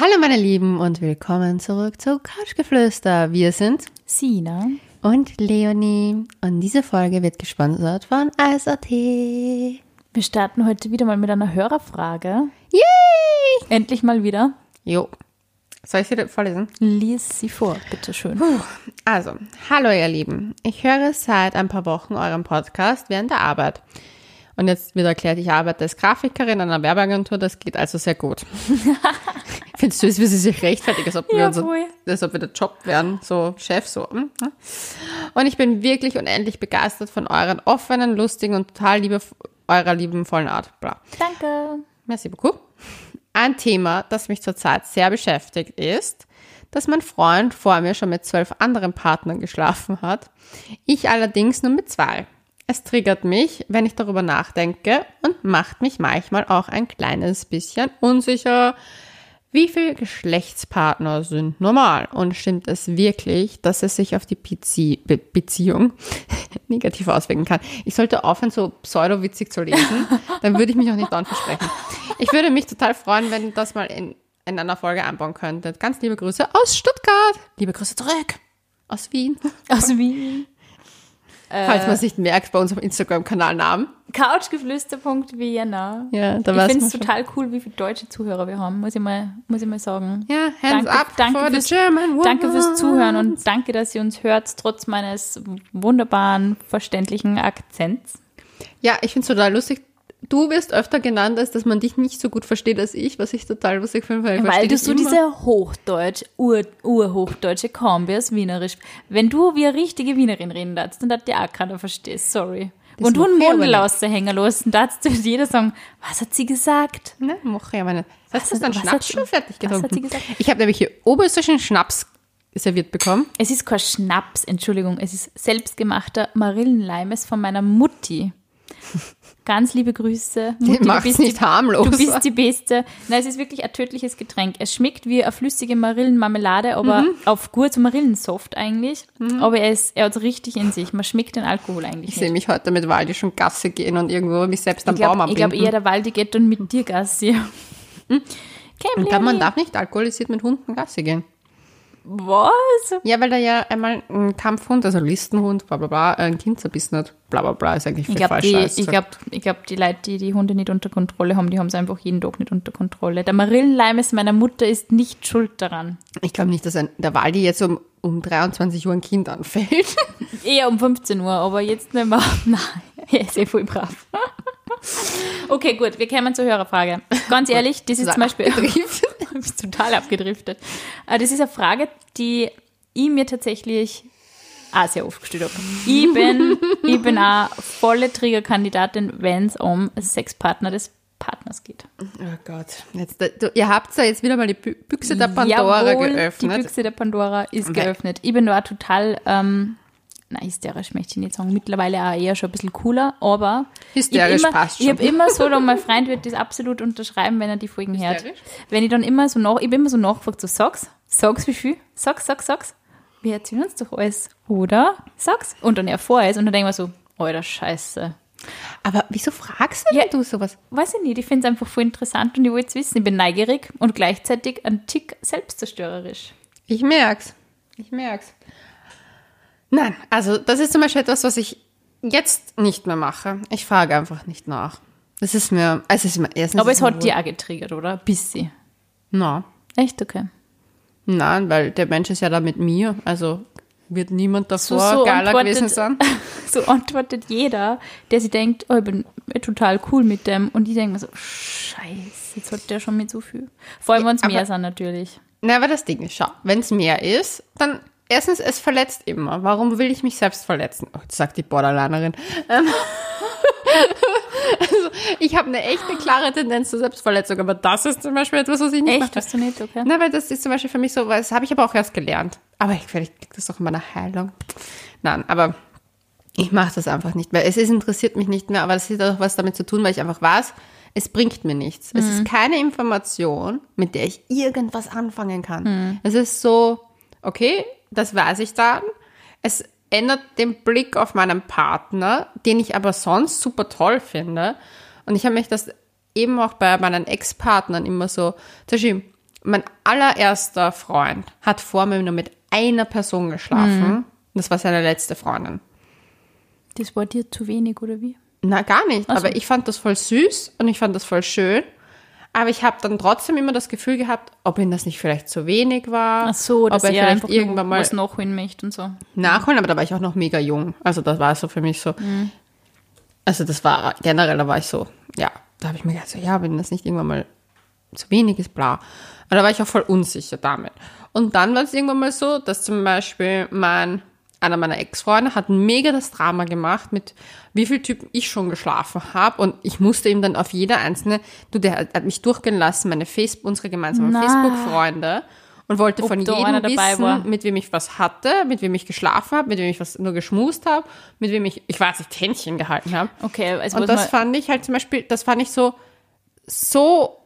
Hallo meine Lieben und willkommen zurück zu Couchgeflüster. Wir sind Sina. und Leonie und diese Folge wird gesponsert von ISAT. Yay! Wir starten heute wieder mal mit einer Hörerfrage. Endlich mal wieder. Jo. Soll ich sie vorlesen? Lies sie vor, bitteschön. Also, hallo ihr Lieben. Ich höre seit ein paar Wochen euren Podcast während der Arbeit. Und jetzt wird erklärt, ich arbeite als Grafikerin an einer Werbeagentur, das geht also sehr gut. Findest du es, wie sie sich rechtfertigt, als ob wir, Ja, unser, voll. als ob wir der Job wären, so Chef, so. hm, hm. Und ich bin wirklich unendlich begeistert von euren offenen, lustigen und total liebe, eurer liebenvollen Art. Bla. Danke. Merci beaucoup. Ein Thema, das mich zurzeit sehr beschäftigt, ist, dass mein Freund vor mir schon mit zwölf anderen Partnern geschlafen hat. Ich allerdings nur mit zwei. Es triggert mich, wenn ich darüber nachdenke und macht mich manchmal auch ein kleines bisschen unsicher. Wie viele Geschlechtspartner sind normal? Und stimmt es wirklich, dass es sich auf die Bezie Be Beziehung negativ auswirken kann? Ich sollte aufhören, so pseudo-witzig zu lesen. Dann würde ich mich auch nicht dauernd versprechen. Ich würde mich total freuen, wenn ihr das mal in, in einer Folge einbauen könntet. Ganz liebe Grüße aus Stuttgart. Liebe Grüße zurück aus Wien. Aus Wien. Falls man es nicht merkt, bei unserem Instagram-Kanal Namen. Couchgeflüster.vienna. Ja, da Ich weiß finde es total cool, wie viele deutsche Zuhörer wir haben, muss ich mal, muss ich mal sagen. Ja, hands Danke- up danke for the fürs- German woman. Danke fürs Zuhören und danke, dass ihr uns hört, trotz meines wunderbaren, verständlichen Akzents. Ja, ich finde es total lustig. Du wirst öfter genannt, als dass man dich nicht so gut versteht als ich, was ich total lustig finde, weil, ich Weil du so immer. diese Hochdeutsch, Ur, Urhochdeutsche Kombi aus Wienerisch. Wenn du wie eine richtige Wienerin reden darfst, dann hat dir auch keiner verstehen. Sorry. Und aber Mund nicht. raushängen lassen, darfst du jeder sagen, was hat sie gesagt? Ne, ich aber nicht. Hast du hat- was Schnaps hat- schon fertig was hat sie getrunken? gesagt? Ich habe nämlich hier oberösterreichischen Schnaps serviert bekommen. Es ist kein Schnaps, Entschuldigung, es ist selbstgemachter Marillenleimes von meiner Mutti. Ganz liebe Grüße. Mutti, macht's nicht harmlos. Du bist die Beste. Nein, es ist wirklich ein tödliches Getränk. Es schmeckt wie eine flüssige Marillenmarmelade, aber Mhm. auf gut so Marillensoft eigentlich. Aber er, ist, er hat es richtig in sich. Man schmeckt den Alkohol eigentlich Ich sehe mich heute mit Waldi schon Gasse gehen und irgendwo mich selbst am Ich Baum glaube abbinden. glaub eher, der Waldi geht dann mit dir Gassi. Kein ich glaube, man darf nicht alkoholisiert mit Hunden Gasse gehen. Was? Ja, weil da ja einmal ein Kampfhund, also Listenhund, bla bla bla, ein Kind zerbissen hat. Bla bla bla, ist eigentlich Ich viel glaube, falsch. die, ich glaub, ich glaub, die Leute, die die Hunde nicht unter Kontrolle haben, die haben es einfach jeden Tag nicht unter Kontrolle. Der Marillenleimes meiner Mutter ist nicht schuld daran. Ich glaube nicht, dass ein, der Waldi jetzt um, um 23 Uhr ein Kind anfällt. Eher um 15 Uhr, aber jetzt nicht mehr. Nein, er ist eh voll brav. Okay, gut, wir kommen zur Hörerfrage. Ganz ehrlich, das ist zum Beispiel. Bist total abgedriftet. Äh, Das ist eine Frage, die ich mir tatsächlich auch sehr oft gestellt habe. Ich bin, ich bin auch volle Triggerkandidatin, wenn es um Sexpartner des Partners geht. Oh Gott. Jetzt, du, ihr habt ja jetzt wieder mal die Bü- Büchse der Pandora Jawohl, geöffnet. Die Büchse der Pandora ist Okay. geöffnet. Ich bin da total, ähm, na, hysterisch möchte ich nicht sagen, mittlerweile auch eher schon ein bisschen cooler, aber Hysterisch ich immer, passt schon. Ich habe immer so, und mein Freund wird das absolut unterschreiben, wenn er die Folgen hört. Hysterisch? Wenn ich dann immer so nach, ich bin immer so nachgefragt, so sag's, sag's wie viel, sag's, sag's, sag's. Wir erzählen uns doch alles, oder? Sag's. Und dann erfahr ich es und dann denke ich mir so, alter Scheiße. Aber wieso fragst du Ja. du sowas? Weiß ich nicht, ich finde es einfach voll interessant und ich wollte es wissen. Ich bin neugierig und gleichzeitig ein Tick selbstzerstörerisch. Ich merk's. Ich merk's. Nein, also das ist zum Beispiel etwas, was ich jetzt nicht mehr mache. Ich frage einfach nicht nach. Das ist mir, es ist mir erstens. Aber es hat dich auch getriggert, oder? Bisschen. Na, Echt, okay. nein, weil der Mensch ist ja da mit mir. Also wird niemand davor so geiler antwortet- gewesen sein. So antwortet jeder, der sich denkt, oh, ich bin total cool mit dem. Und ich denke mir so, scheiße, jetzt hat der schon mit so viel. Vor allem, wenn es mehr sind natürlich. Na, aber das Ding ist, schau, wenn es mehr ist, dann erstens, es verletzt immer. Warum will ich mich selbst verletzen? Oh, sagt die Borderlinerin. Ähm, also, ich habe eine echte klare Tendenz zur Selbstverletzung, aber das ist zum Beispiel etwas, was ich nicht Echt, mache. hast du nicht, okay. Na, weil das ist zum Beispiel für mich so, weil das habe ich aber auch erst gelernt. Aber ich, vielleicht liegt das doch in meiner Heilung. Nein, aber ich mache das einfach nicht mehr. Es ist, interessiert mich nicht mehr, aber das hat auch was damit zu tun, weil ich einfach weiß, es bringt mir nichts. Es ist keine Information, mit der ich irgendwas anfangen kann. Es ist so, okay, das weiß ich dann. Es ändert den Blick auf meinen Partner, den ich aber sonst super toll finde. Und ich habe mich das eben auch bei meinen Ex-Partnern immer so, Beispiel, mein allererster Freund hat vor mir nur mit einer Person geschlafen. Das war seine letzte Freundin. Das war dir zu wenig, oder wie? Na, gar nicht. Ach so. Aber ich fand das voll süß und ich fand das voll schön. Aber ich habe dann trotzdem immer das Gefühl gehabt, ob ihm das nicht vielleicht zu wenig war. Ach so, dass ob er er vielleicht einfach irgendwann mal was nachholen möchte und so. nachholen, aber da war ich auch noch mega jung. Also das war so für mich so. Also das war generell, da war ich so, ja, da habe ich mir gedacht, so, ja, wenn das nicht irgendwann mal zu wenig ist, bla. Und da war ich auch voll unsicher damit. Und dann war es irgendwann mal so, dass zum Beispiel mein, einer meiner Ex-Freunde hat mega das Drama gemacht, mit wie viel Typen ich schon geschlafen habe. Und ich musste ihm dann auf jeder einzelne, du, der hat hat mich durchgehen lassen, meine Facebook, unsere gemeinsamen. Facebook-Freunde. Und wollte Ob von jedem wissen, war. mit wem ich was hatte, mit wem ich geschlafen habe, mit wem ich was nur geschmust habe, mit wem ich, ich weiß nicht, Händchen gehalten habe. Okay, also Und das fand ich halt zum Beispiel, das fand ich so, so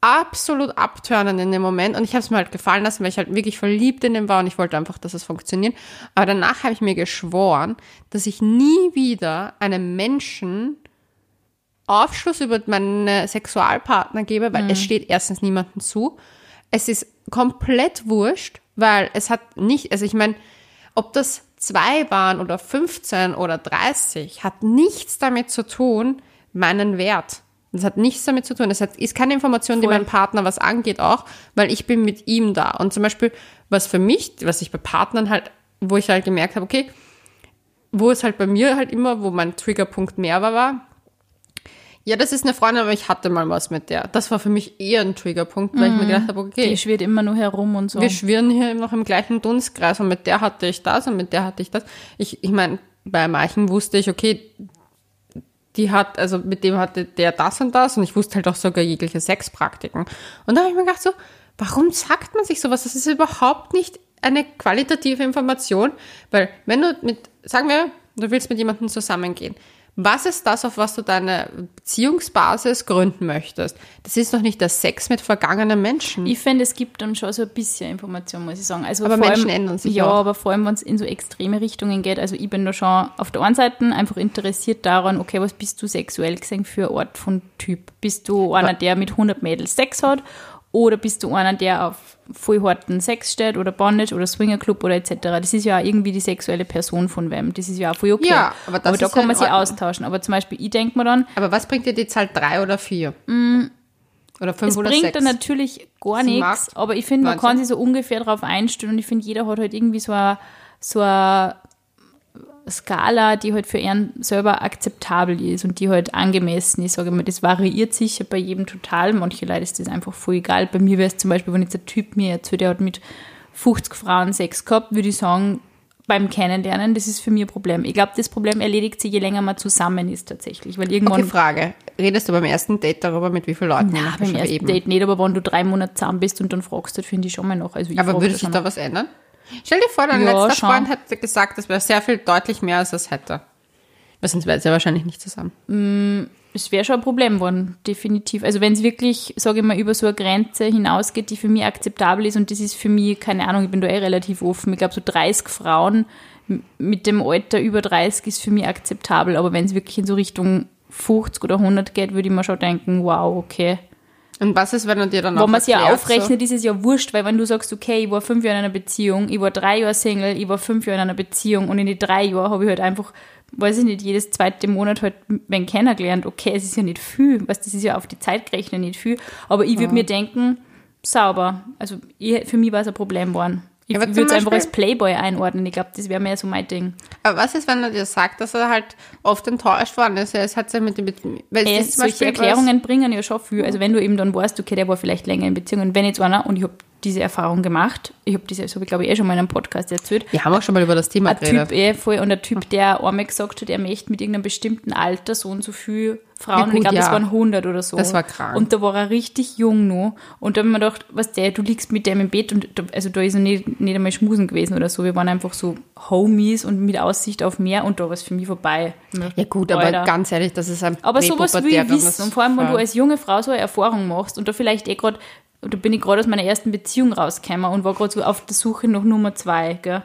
absolut abtörnend in dem Moment. Und ich habe es mir halt gefallen lassen, weil ich halt wirklich verliebt in den war und ich wollte einfach, dass es funktioniert. Aber danach habe ich mir geschworen, dass ich nie wieder einem Menschen Aufschluss über meine Sexualpartner gebe, weil es steht erstens niemandem zu. Es ist komplett wurscht, weil es hat nicht, also ich meine, ob das zwei waren oder 15 oder 30, hat nichts damit zu tun, meinen Wert. Das hat nichts damit zu tun. Das hat, ist keine Information, die Voll. meinem Partner was angeht auch, weil ich bin mit ihm da. Und zum Beispiel, was für mich, was ich bei Partnern halt, wo ich halt gemerkt habe, okay, wo es halt bei mir halt immer, wo mein Triggerpunkt mehr war, war, ja, das ist eine Freundin, aber ich hatte mal was mit der. Das war für mich eher ein Triggerpunkt, weil ich mir gedacht habe, okay, die schwirrt immer nur herum und so. wir schwirren hier noch im gleichen Dunstkreis und mit der hatte ich das und mit der hatte ich das. Ich, ich meine, bei manchen wusste ich, okay, die hat, also mit dem hatte der das und das und ich wusste halt auch sogar jegliche Sexpraktiken. Und da habe ich mir gedacht so, warum sagt man sich sowas? Das ist überhaupt nicht eine qualitative Information, weil wenn du mit, sagen wir, du willst mit jemandem zusammengehen, was ist das, auf was du deine Beziehungsbasis gründen möchtest? Das ist doch nicht der Sex mit vergangenen Menschen. Ich finde, es gibt dann schon so ein bisschen Information, muss ich sagen. Also Aber Menschen allem, ändern sich Ja, auch. aber vor allem, wenn es in so extreme Richtungen geht. Also ich bin da schon auf der einen Seite einfach interessiert daran, okay, was bist du sexuell gesehen für eine Art von Typ? Bist du einer, der mit 100 Mädels Sex hat? Oder bist du einer, der auf voll harten Sex steht oder Bondage oder Swingerclub oder etc. Das ist ja auch irgendwie die sexuelle Person von wem. Das ist ja auch voll okay. Ja, aber das da kann ja man sich austauschen. Aber zum Beispiel, ich denke mir dann, Aber was bringt dir die Zahl drei oder vier? Oder fünf Es oder bringt sechs? dann natürlich gar nichts, aber ich finde, man 19. kann sich so ungefähr darauf einstellen und ich finde, jeder hat halt irgendwie so eine, so eine Skala, die halt für ihn selber akzeptabel ist und die halt angemessen ist. Sage ich mal, das variiert sicher bei jedem total. Manche Leute ist das einfach voll egal. Bei mir wäre es zum Beispiel, wenn jetzt ein Typ mir erzählt, der hat mit 50 Frauen Sex gehabt, würde ich sagen, beim Kennenlernen, das ist für mich ein Problem. Ich glaube, das Problem erledigt sich, je länger man zusammen ist tatsächlich, weil irgendwann Okay, Frage. Redest du beim ersten Date darüber, mit wie vielen Leuten jemand beim ersten eben? Date nicht, aber wenn du drei Monate zusammen bist und dann fragst du, finde ich schon mal noch. Also ich Aber würde das sich da was ändern? Stell dir vor, dein Ja, letzter schon. Freund hätte gesagt, das wäre sehr viel deutlich mehr, als es hätte. Wäre es ja wahrscheinlich nicht zusammen. Es wäre schon ein Problem geworden, definitiv. Also wenn es wirklich, sage ich mal, über so eine Grenze hinausgeht, die für mich akzeptabel ist und das ist für mich, keine Ahnung, ich bin da eh relativ offen. Ich glaube, so 30 Frauen mit dem Alter über 30 ist für mich akzeptabel. Aber wenn es wirklich in so Richtung 50 oder 100 geht, würde ich mir schon denken, wow, okay. Und was ist, wenn du dir dann auch Wenn man es ja aufrechnet, ist es ja wurscht, weil wenn du sagst, okay, ich war fünf Jahre in einer Beziehung, ich war drei Jahre Single, ich war fünf Jahre in einer Beziehung und in die drei Jahre habe ich halt einfach, weiß ich nicht, jedes zweite Monat halt wen kennengelernt. Okay, es ist ja nicht viel, was das ist ja auf die Zeit gerechnet nicht viel, aber ich würde mir denken, sauber. Also ich, für mich war es ein Problem geworden. Ich würde es einfach als Playboy einordnen. Ich glaube, das wäre mehr so mein Ding. Aber was ist, wenn er dir sagt, dass er halt oft enttäuscht worden ist? Es hat ja mit dem, weil Äh, solche Beispiel Erklärungen bringen ja schon viel. Also wenn du eben dann weißt, okay, der war vielleicht länger in Beziehung und wenn jetzt einer, und ich habe diese Erfahrung gemacht, ich habe diese, das habe ich glaube ich eh schon mal in einem Podcast erzählt, Wir haben auch schon mal über das Thema ein geredet. Typ, eh, voll, und ein Typ, der einmal gesagt hat, er möchte mit irgendeinem bestimmten Alter so und so viel Frauen, Ja, und ich gut, glaube, das ja. waren 100 oder so. Das war krank. Und da war er richtig jung noch. Und da habe ich mir gedacht, was der, du liegst mit dem im Bett und da, also da ist er nicht, nicht einmal schmusen gewesen oder so. Wir waren einfach so Homies und mit Aussicht auf Meer und da war es für mich vorbei. Ja gut, aber Alter. ganz ehrlich, das ist ein Aber sowas will ich wissen. Und vor allem, wenn du als junge Frau so eine Erfahrung machst und da vielleicht eh gerade, da bin ich gerade aus meiner ersten Beziehung rausgekommen und war gerade so auf der Suche nach Nummer zwei, gell?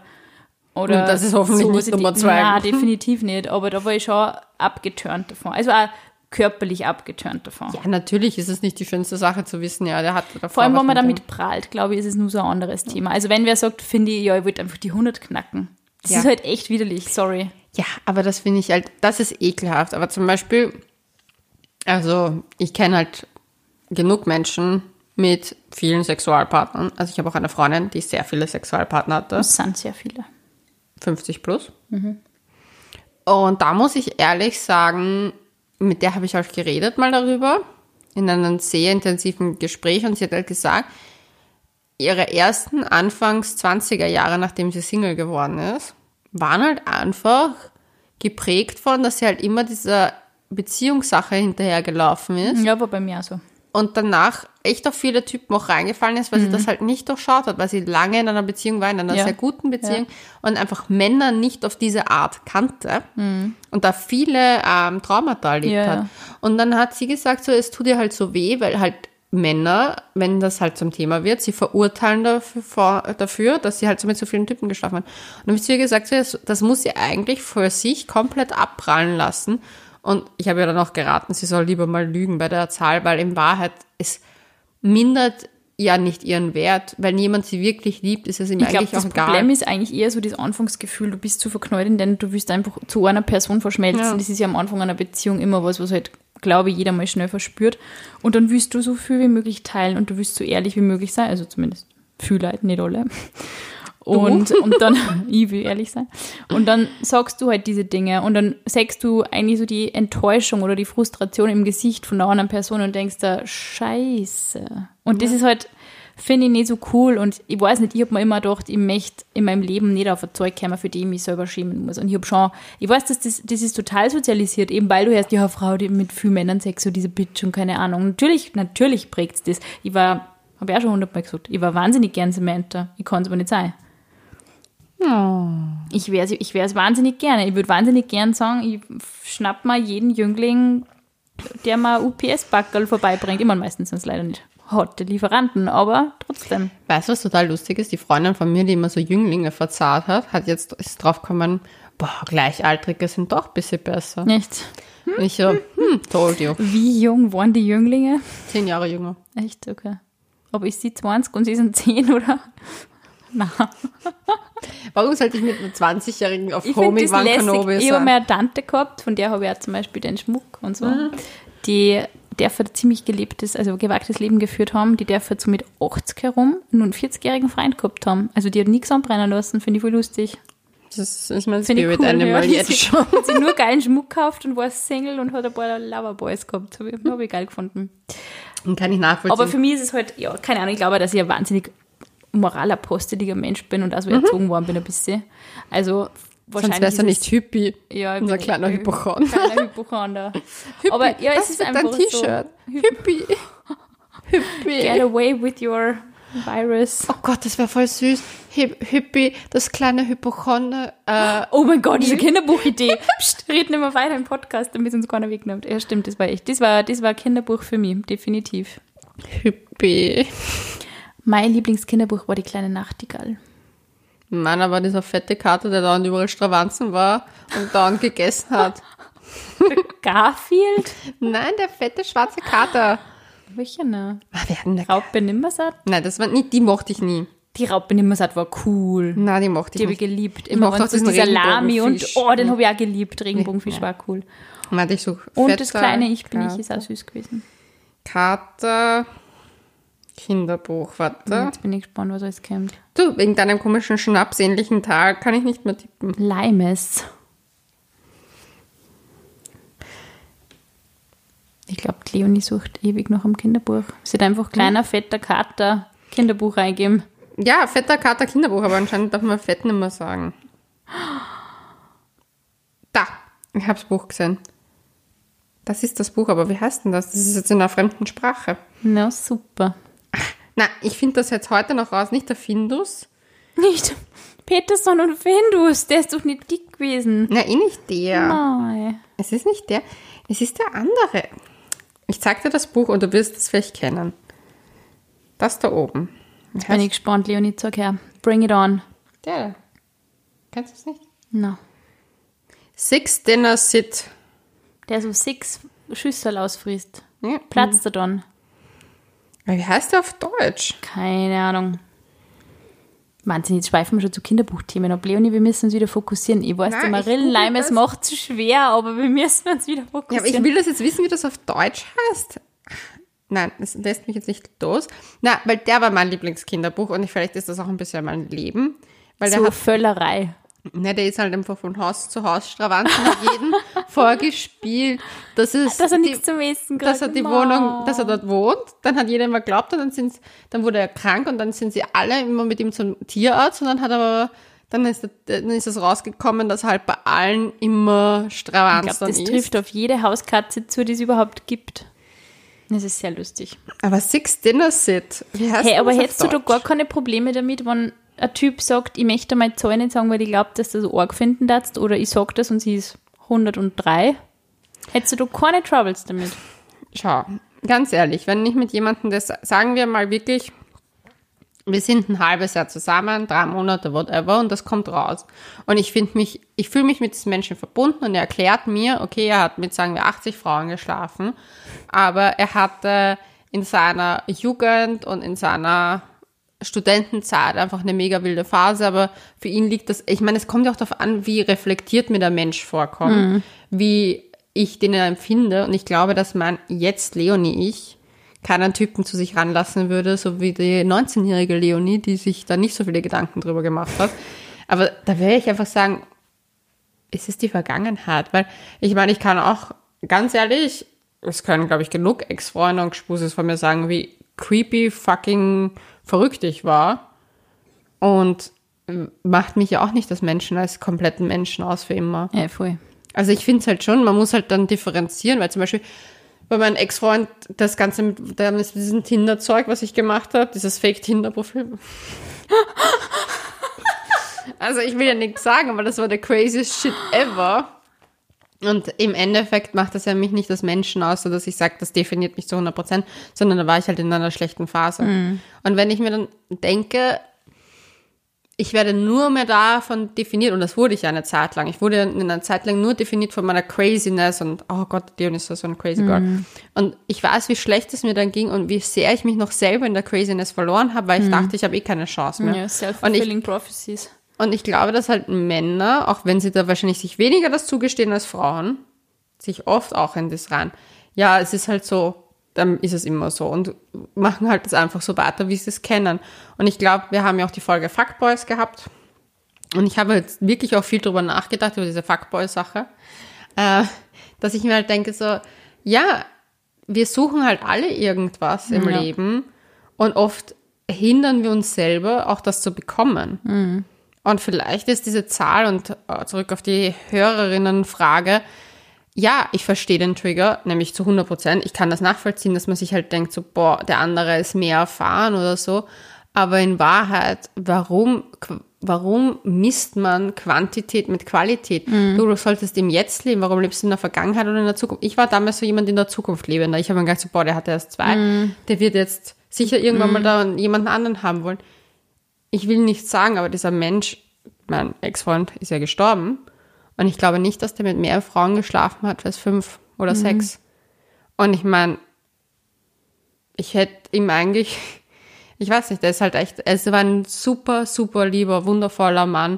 Oder Und das ist hoffentlich nicht in die- Nummer zwei. Nein, definitiv nicht. Aber da war ich schon abgeturnt davon. Also auch körperlich abgeturnt davon. Ja, natürlich ist es nicht die schönste Sache zu wissen, ja, der hat davor Vor allem, wenn man damit prahlt, glaube ich, ist es nur so ein anderes Thema. Also wenn wer sagt, finde ich, ja, ich wollte einfach die 100 knacken. Das Ja. ist halt echt widerlich, sorry. Ja, aber das finde ich halt, das ist ekelhaft. Aber zum Beispiel, also ich kenne halt genug Menschen mit vielen Sexualpartnern. Also ich habe auch eine Freundin, die sehr viele Sexualpartner hatte. Das sind sehr viele. 50 plus. Und da muss ich ehrlich sagen, mit der habe ich halt geredet mal darüber, in einem sehr intensiven Gespräch und sie hat halt gesagt, ihre ersten Anfangs 20er Jahre, nachdem sie Single geworden ist, waren halt einfach geprägt von, dass sie halt immer dieser Beziehungssache hinterhergelaufen ist Ja, war bei mir auch so. Und danach echt auf viele Typen auch reingefallen ist, weil sie das halt nicht durchschaut hat, weil sie lange in einer Beziehung war, in einer Mhm. Ja. sehr guten Beziehung und einfach Männer nicht auf diese Art kannte und da viele ähm, Traumata erlebt Mhm. Ja, hat. ja. Und dann hat sie gesagt, so, es tut ihr halt so weh, weil halt Männer, wenn das halt zum Thema wird, sie verurteilen dafür, dafür dass sie halt so mit so vielen Typen geschlafen hat. Und dann habe ich zu ihr gesagt, so, das muss sie eigentlich für sich komplett abprallen lassen. Und ich habe ihr dann auch geraten, sie soll lieber mal lügen bei der Zahl, weil in Wahrheit es mindert ja nicht ihren Wert. Wenn jemand sie wirklich liebt, ist es ihm Ich eigentlich das auch egal. Problem ist eigentlich eher so das Anfangsgefühl, du bist zu verknallt in den, du willst einfach zu einer Person verschmelzen. Ja. Das ist ja am Anfang einer Beziehung immer was, was halt, glaube ich, jeder mal schnell verspürt. Und dann willst du so viel wie möglich teilen und du willst so ehrlich wie möglich sein, also zumindest viele Leute, nicht alle. Und, und dann, ich will ehrlich sein. Und dann sagst du halt diese Dinge und dann sagst du eigentlich so die Enttäuschung oder die Frustration im Gesicht von der anderen Person und denkst da, scheiße. Und das ist halt, finde ich nicht so cool und ich weiß nicht, ich habe mir immer gedacht, ich möchte in meinem Leben nicht auf ein Zeug kommen, für die ich mich selber schämen muss. Und ich habe schon, ich weiß, dass das, das ist total sozialisiert, eben weil du hörst, ja, Frau, die mit vielen Männern Sex, so diese Bitch und keine Ahnung. Natürlich, natürlich prägt das. Ich war, habe ich auch schon hundertmal gesagt, ich war wahnsinnig gern Samantha. Ich kann es aber nicht sein. Ich wäre es ich wär's wahnsinnig gerne. Ich würde wahnsinnig gern sagen, ich schnapp mal jeden Jüngling, der mal UPS-Backerl vorbeibringt. Immer meistens sind es leider nicht hotte Lieferanten, aber trotzdem. Weißt du, was total lustig ist? Die Freundin von mir, die immer so Jünglinge verzahrt hat, hat jetzt ist drauf gekommen, boah, Gleichaltrige sind doch ein bisschen besser. Nicht? Und ich so, hm, told you. Wie jung waren die Jünglinge? Zehn Jahre jünger. Echt, okay. Aber ist sie 20 und sie sind 10 oder? Na, Warum sollte ich mit einem 20-Jährigen auf ich Van lässig. Kenobi Ich habe sein? mal eine Tante gehabt, von der habe ich auch zum Beispiel den Schmuck und so. Mhm. Die darf ein ziemlich gelebtes, also gewagtes Leben geführt haben. Die darf so mit 80 herum nur einen 40-jährigen Freund gehabt haben. Also die hat nichts anbrennen lassen, finde ich voll lustig. Das ist mein Spirit cool. Animal ja. jetzt schon. hat sie nur geilen Schmuck gekauft und war Single und hat ein paar Loverboys gehabt. Habe ich, hab ich geil gefunden. Und kann ich nachvollziehen. Aber für mich ist es halt, ja, keine Ahnung, ich glaube, dass ich ein wahnsinnig moralaposteliger Mensch bin und auch so erzogen worden bin ein bisschen. Also wahrscheinlich Mhm. Sonst wärst du ist nicht es- Hippie. ja, ich unser bin- kleiner ich- Hypochonder. Kleiner Hypochonder. Aber ja, das es ist wird einfach dein T-Shirt. so. Hippie. Hippie. Get away with your virus. Oh Gott, das wäre voll süß. Hip, Hippie, das kleine Hypochonder. Äh, Oh mein Gott, diese Kinderbuchidee. Psst, red nicht mehr weiter im Podcast, damit uns keiner wegnimmt. Ja, stimmt, das war echt. Das war, das war ein Kinderbuch für mich, definitiv. Hippie. Mein Lieblingskinderbuch war die kleine Nachtigall. Meiner war dieser fette Kater, der dauernd überall Stravanzen war und dauernd gegessen hat. Garfield? Nein, der fette schwarze Kater. Welcher ne? Raupe Nimmersatt? Nein, das war nicht, die mochte ich nie. Die Raupe Nimmersatt war cool. Nein, die mochte Die ich habe ich geliebt. Ich Immer mochte wenn so diesen dieser Lami und oh, den habe ich auch geliebt. Regenbogenfisch war cool. Meinte ich so Und das kleine Ich bin ich ist auch süß gewesen. Kater, Kinderbuch, warte. Jetzt bin ich gespannt, was alles kommt. Du, wegen deinem komischen schnapsähnlichen Tag kann ich nicht mehr tippen. Limes. Ich glaube, Leonie sucht ewig noch am Kinderbuch. Sie hat einfach kleiner, fetter Kater Kinderbuch eingeben. Ja, fetter Kater Kinderbuch, aber anscheinend darf man fett nicht mehr sagen. Da, ich habe das Buch gesehen. Das ist das Buch, aber wie heißt denn das? Das ist jetzt in einer fremden Sprache. Na, super. Na, ich finde das jetzt heute noch raus, nicht der Findus. Nicht Peterson und Findus, der ist doch nicht dick gewesen. Na, eh nicht der. Nein. Es ist nicht der, es ist der andere. Ich zeig dir das Buch und du wirst es vielleicht kennen. Das da oben. Wie Bin ich gespannt, Leonie, sag her. Bring it on. der? Kennst du es nicht? Na. Six Dinner Sit. Der so six Schüssel ausfrisst. Ja. Platzt er dann? Wie heißt der auf Deutsch? Keine Ahnung. Wahnsinn, jetzt schweifen wir schon zu Kinderbuchthemen ab. Leonie, wir müssen uns wieder fokussieren. Ich weiß, Nein, der Marillenleim, es macht es schwer, aber wir müssen uns wieder Ja, aber fokussieren. ich will das jetzt wissen, wie das auf Deutsch heißt. Nein, das lässt mich jetzt nicht los. Na, weil der war mein Lieblingskinderbuch und vielleicht ist das auch ein bisschen mein Leben. Weil so hat Völlerei. Ne, der ist halt einfach von Haus zu Haus Stravanzen hat jeden vorgespielt, dass es Dass er die, nichts zum Essen dass er die. Wohnung, dass er dort wohnt. Dann hat jeder immer geglaubt und dann sind, dann wurde er krank und dann sind sie alle immer mit ihm zum Tierarzt und dann hat er aber dann ist, dann ist es rausgekommen, dass halt bei allen immer Ich Stravanz glaube, dann das ist. trifft auf jede Hauskatze zu, die es überhaupt gibt. Das ist sehr lustig. Aber Six Dinner Sit, wie heißt Hey, aber das hättest du da gar keine Probleme damit, wenn ein Typ sagt, ich möchte meine Zahl nicht sagen, weil ich glaube, dass du das arg finden darfst, oder ich sag das und sie ist 103? Hättest du keine Troubles damit? Schau, ganz ehrlich, wenn ich mit jemandem das, sagen wir mal wirklich, wir sind ein halbes Jahr zusammen, drei Monate, whatever, und das kommt raus. Und ich finde mich, ich fühle mich mit diesem Menschen verbunden und er erklärt mir, okay, er hat mit, sagen wir, 80 Frauen geschlafen, aber er hatte in seiner Jugend und in seiner Studentenzeit einfach eine mega wilde Phase, aber für ihn liegt das, ich meine, es kommt ja auch darauf an, wie reflektiert mir der Mensch vorkommt, wie ich den empfinde und ich glaube, dass mein jetzt Leonie ich keinen Typen zu sich ranlassen würde, so wie die 19-jährige Leonie, die sich da nicht so viele Gedanken drüber gemacht hat. Aber da werde ich einfach sagen, es ist die Vergangenheit, weil ich meine, ich kann auch, ganz ehrlich, es können, glaube ich, genug Ex-Freunde und Gespuses von mir sagen, wie creepy fucking verrückt ich war. Und macht mich ja auch nicht als Menschen, als kompletten Menschen aus für immer. Ja, voll. Also ich finde es halt schon, man muss halt dann differenzieren, weil zum Beispiel bei meinem Ex-Freund das Ganze mit diesem Tinder-Zeug, was ich gemacht habe, dieses Fake-Tinder-Profil. also ich will ja nichts sagen, aber das war der craziest shit ever. Und im Endeffekt macht das ja mich nicht als Menschen aus, so dass ich sage, das definiert mich zu 100 Prozent, sondern da war ich halt in einer schlechten Phase. Und wenn ich mir dann denke, ich werde nur mehr davon definiert, und das wurde ich ja eine Zeit lang. Ich wurde in einer Zeit lang nur definiert von meiner Craziness und, oh Gott, Dion ist so ein crazy girl. Und ich weiß, wie schlecht es mir dann ging und wie sehr ich mich noch selber in der Craziness verloren habe, weil ich dachte, ich habe eh keine Chance mehr. Ja, self-fulfilling prophecies. Und ich glaube, dass halt Männer, auch wenn sie da wahrscheinlich sich weniger das zugestehen als Frauen, sich oft auch in das rein. Ja, es ist halt so, dann ist es immer so und machen halt das einfach so weiter, wie sie es kennen. Und ich glaube, wir haben ja auch die Folge Fuckboys gehabt. Und ich habe jetzt wirklich auch viel drüber nachgedacht, über diese Fuckboy-Sache, äh, dass ich mir halt denke so, ja, wir suchen halt alle irgendwas im Ja. Leben und oft hindern wir uns selber, auch das zu bekommen. Und vielleicht ist diese Zahl und äh, zurück auf die Hörerinnenfrage, ja, ich verstehe den Trigger, nämlich zu 100 Prozent. Ich kann das nachvollziehen, dass man sich halt denkt, so, boah, der andere ist mehr erfahren oder so. Aber in Wahrheit, warum, warum misst man Quantität mit Qualität? Du, du solltest im Jetzt leben. Warum lebst du in der Vergangenheit oder in der Zukunft? Ich war damals so jemand in der Zukunft lebender. Ich habe mir gedacht, so, boah, der hat erst zwei. Der wird jetzt sicher irgendwann mal da jemanden anderen haben wollen. Ich will nichts sagen, aber dieser Mensch, mein Ex-Freund ist ja gestorben. Und ich glaube nicht, dass der mit mehr Frauen geschlafen hat als fünf oder sechs. Und ich meine, ich hätte ihm eigentlich, ich weiß nicht, der ist halt echt, es war ein super, super lieber, wundervoller Mann.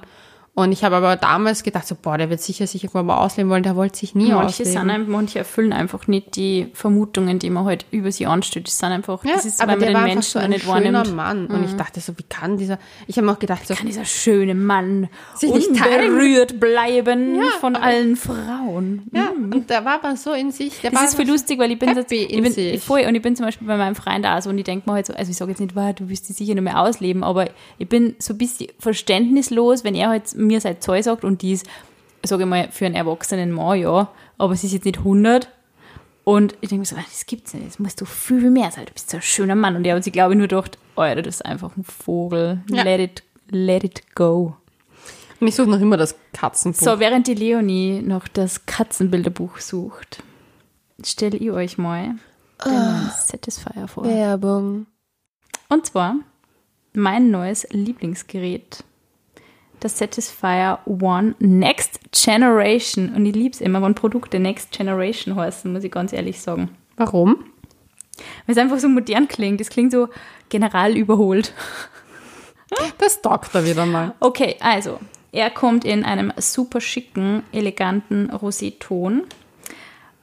Und ich habe aber damals gedacht, so, boah, der wird sicher sich irgendwann mal ausleben wollen, der wollte sich nie Manche, sind, ausleben. ein- manche erfüllen einfach nicht die Vermutungen, die man halt über sie anstellt. Das sind einfach, Ja, das ist, aber weil man der den Menschen so ein nicht schöner wahrnimmt. Mhm. Mann. Und ich dachte so, wie kann dieser, ich habe mir auch gedacht, so, Kann dieser schöne Mann Sich nicht unberührt bleiben Ja, von allen Frauen. ja, und der war aber so in sich, der Das war ist einfach- lustig, weil ich bin, jetzt, ich bin sich. voll, und ich bin zum Beispiel bei meinem Freund auch so und ich denke mir halt so, also ich sage jetzt nicht, wow, du wirst die sicher nicht mehr ausleben, aber ich bin so ein bisschen verständnislos, wenn er halt mir seine Zahl sagt und die ist, sage ich mal, für einen erwachsenen Mann, ja, aber sie ist jetzt nicht 100 und ich denke mir so, ah, das gibt's nicht, das musst du viel, mehr sein, du bist so ein schöner Mann und er hat sich, glaube ich, nur gedacht, Alter, das ist einfach ein Vogel, Ja. let it, let it go. Und ich suche noch immer das Katzenbuch. So, während die Leonie noch das Katzenbilderbuch sucht, stelle ich euch mal den Satisfier vor. Werbung. Und zwar mein neues Lieblingsgerät. Das Satisfyer One Next Generation. Und ich liebe es immer, wenn Produkte Next Generation heißen, muss ich ganz ehrlich sagen. Warum? Weil es einfach so modern klingt. Es klingt so general überholt. Das taugt er wieder mal. Okay, also, er kommt in einem super schicken, eleganten Roséton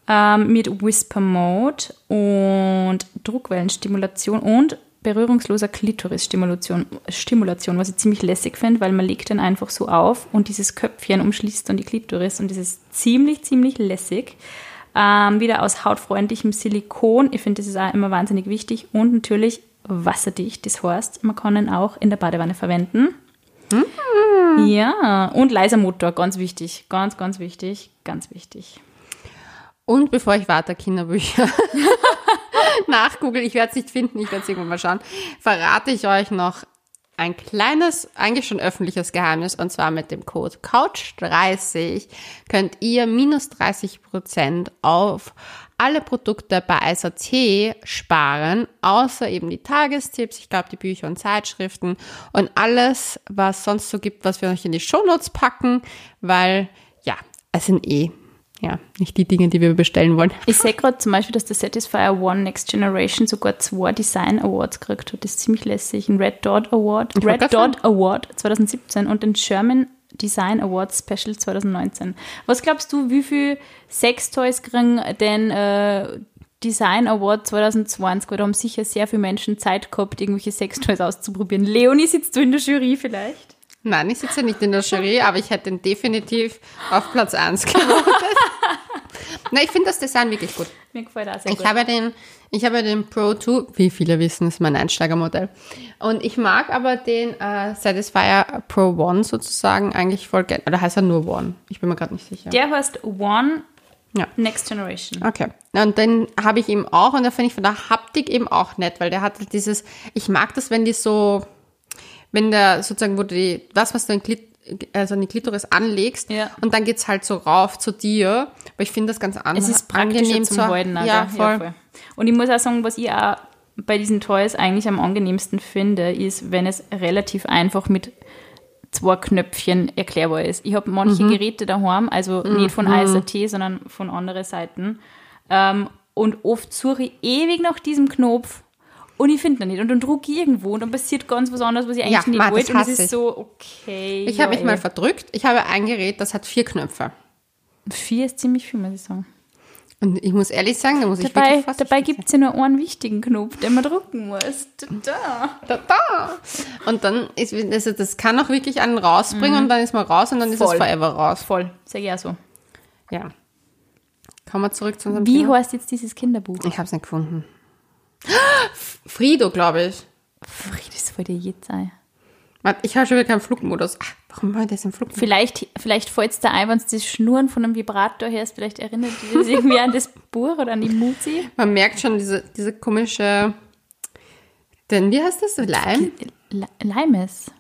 ähm, mit Whisper Mode und Druckwellenstimulation und berührungsloser Klitorisstimulation, Stimulation, was ich ziemlich lässig finde, weil man legt den einfach so auf und dieses Köpfchen umschließt dann die Klitoris und das ist ziemlich, ziemlich lässig. Ähm, wieder aus hautfreundlichem Silikon. Ich finde, das ist auch immer wahnsinnig wichtig und natürlich wasserdicht. Das heißt, man kann ihn auch in der Badewanne verwenden. Mm. Ja, und leiser Motor, ganz wichtig. Ganz, ganz wichtig. Ganz wichtig. Und bevor ich weiter Kinderbücher nachgoogle, ich werde es nicht finden, ich werde es irgendwann mal schauen, verrate ich euch noch ein kleines, eigentlich schon öffentliches Geheimnis, und zwar mit dem Code COUCH30 könnt ihr minus 30% auf alle Produkte bei ISAT sparen, außer eben die Tagestipps, ich glaube die Bücher und Zeitschriften und alles, was sonst so gibt, was wir euch in die Shownotes packen, weil ja, es sind eh ja, nicht die Dinge, die wir bestellen wollen. Ich sehe gerade zum Beispiel, dass der Satisfyer One Next Generation sogar zwei Design Awards gekriegt hat. Das ist ziemlich lässig. Ein Red Dot Award, Ich Red Dot grad Award 2017 und den German Design Award Special 2019. Was glaubst du, wie viel Sextoys kriegen den äh, Design Award 2020? Weil da haben sicher sehr viele Menschen Zeit gehabt, irgendwelche Sextoys auszuprobieren. Leonie, sitzt du in der Jury vielleicht? Nein, ich sitze nicht in der Jury, aber ich hätte ihn definitiv auf Platz 1 gewotet. Na, ich finde das Design wirklich gut. Mir gefällt auch sehr Ich gut. habe den, ich habe den Pro 2, wie viele wissen, ist mein Einsteigermodell. Und ich mag aber den äh, Satisfyer Pro One sozusagen eigentlich voll gerne. Oder heißt er nur One? Ich bin mir gerade nicht sicher. Der heißt One Ja. Next Generation. Okay. Und den habe ich eben auch und da finde ich von der Haptik eben auch nett, weil der hat halt dieses, ich mag das, wenn die so, wenn der sozusagen, wo du die, was, was du in Klit, also in die Klitoris anlegst Ja. und dann geht's halt so rauf zu dir. Aber ich finde das ganz an, Es ist angenehm zum zu Halten. Ja, gell? voll. Und ich muss auch sagen, was ich auch bei diesen Toys eigentlich am angenehmsten finde, ist, wenn es relativ einfach mit zwei Knöpfchen erklärbar ist. Ich habe manche Geräte daheim, also nicht von ISAT, sondern von anderen Seiten. Ähm, und oft suche ich ewig nach diesem Knopf und ich finde ihn nicht. Und dann drücke ich irgendwo und dann passiert ganz was anderes, was ich eigentlich Ja, nicht Mann, wollte. Und es ist ich. so, okay. Ich ja, habe mich mal verdrückt. Ich habe ein Gerät, das hat vier Knöpfe. Vier ist ziemlich viel, muss ich sagen. Und ich muss ehrlich sagen, da muss ich Dabei, wirklich vorsichtig dabei gibt es ja nur einen wichtigen Knopf, den man drücken muss. Da. Da, da. Und dann ist, also das kann auch wirklich einen rausbringen und dann ist man raus und dann ist es Voll. forever raus. Voll, ich auch so. Ja. Kommen wir zurück zu unserem Wie Thema. heißt jetzt dieses Kinderbuch? Ich habe es nicht gefunden. Frido, glaube ich. Wollte ich jetzt sein. Warte, Ich habe schon wieder keinen Flugmodus. Ach, warum war das im Flugmodus? Vielleicht, vielleicht fällt es da ein, wenn du das Schnurren von einem Vibrator hörst, vielleicht erinnert dich das irgendwie an das Buch oder an die Muzi. Man merkt schon diese, diese komische, denn wie heißt das? Leim? Le- Limes.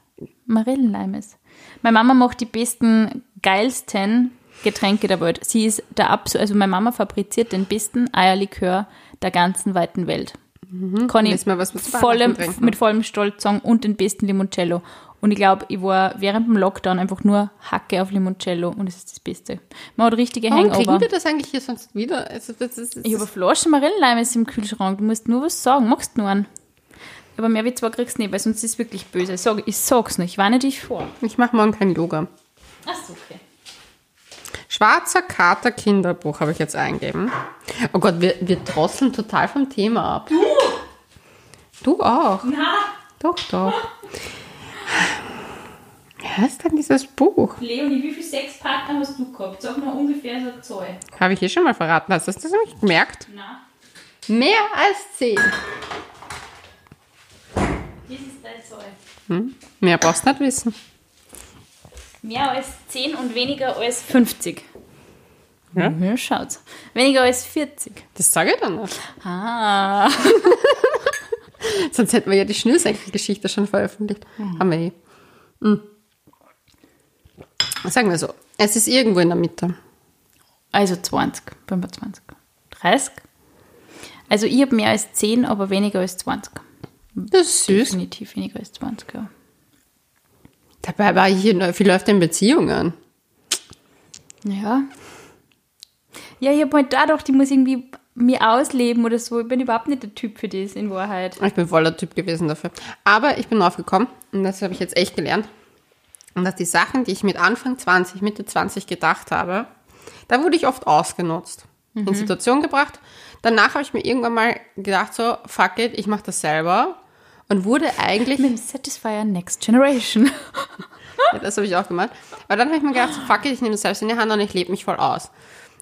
Marillenlimes. Meine Mama macht die besten, geilsten Getränke der Welt. Sie ist der Abs also meine Mama fabriziert den besten Eierlikör der ganzen weiten Welt. Kann ich wir was mit vollem, mit vollem Stolz sagen und den besten Limoncello. Und ich glaube, ich war während dem Lockdown einfach nur Hacke auf Limoncello und es ist das Beste. Man hat richtige Warum Hangover. kriegen wir das eigentlich hier sonst wieder? Also, das ist, das Ich habe eine Flasche Marillenlimes im Kühlschrank. Du musst nur was sagen. Magst nur einen? Aber mehr wie zwei kriegst du nicht, weil sonst ist es wirklich böse. Ich, sag, ich sag's noch. Ich warne dich vor. ich mache morgen kein Yoga. Ach so, okay. Schwarzer Kater Kinderbuch habe ich jetzt eingeben. Oh Gott, wir, wir drosseln total vom Thema ab. Du! Du auch. Na, Doch, doch. Wer ist denn dieses Buch? Leonie, wie viele Sexpartner hast du gehabt? Sag mal ungefähr so Zahl. Habe ich eh schon mal verraten. Hast du das nicht gemerkt? Na, Mehr als zehn. das ist deine Zahl. Mehr brauchst du nicht wissen. Mehr als 10 und weniger als 50. Ja? Ja, schaut's. Weniger als 40. Das sage ich dann nicht. Ah. Sonst hätten wir ja die Schnürsenkelgeschichte schon veröffentlicht. Haben wir eh. Mhm. Sagen wir so. Es ist irgendwo in der Mitte. Also 20, 25, 30. Also ich habe mehr als 10, aber weniger als 20. Das ist süß. Definitiv weniger als 20, ja. Dabei war ich hier, wie läuft denn Beziehungen? Ja. Ja, ich habe halt dadurch, die muss irgendwie mir ausleben oder so. Ich bin überhaupt nicht der Typ für das in Wahrheit. Ich bin voller Typ gewesen dafür. Aber ich bin draufgekommen, und das habe ich jetzt echt gelernt, und dass die Sachen, die ich mit Anfang 20, Mitte 20 gedacht habe, da wurde ich oft ausgenutzt. In Situationen gebracht. Danach habe ich mir irgendwann mal gedacht, so, fuck it, ich mache das selber. Und wurde eigentlich, Mit dem Satisfier Next Generation. ja, das habe ich auch gemacht. Aber dann habe ich mir gedacht, so, fuck it, ich nehme das selbst in die Hand und ich lebe mich voll aus.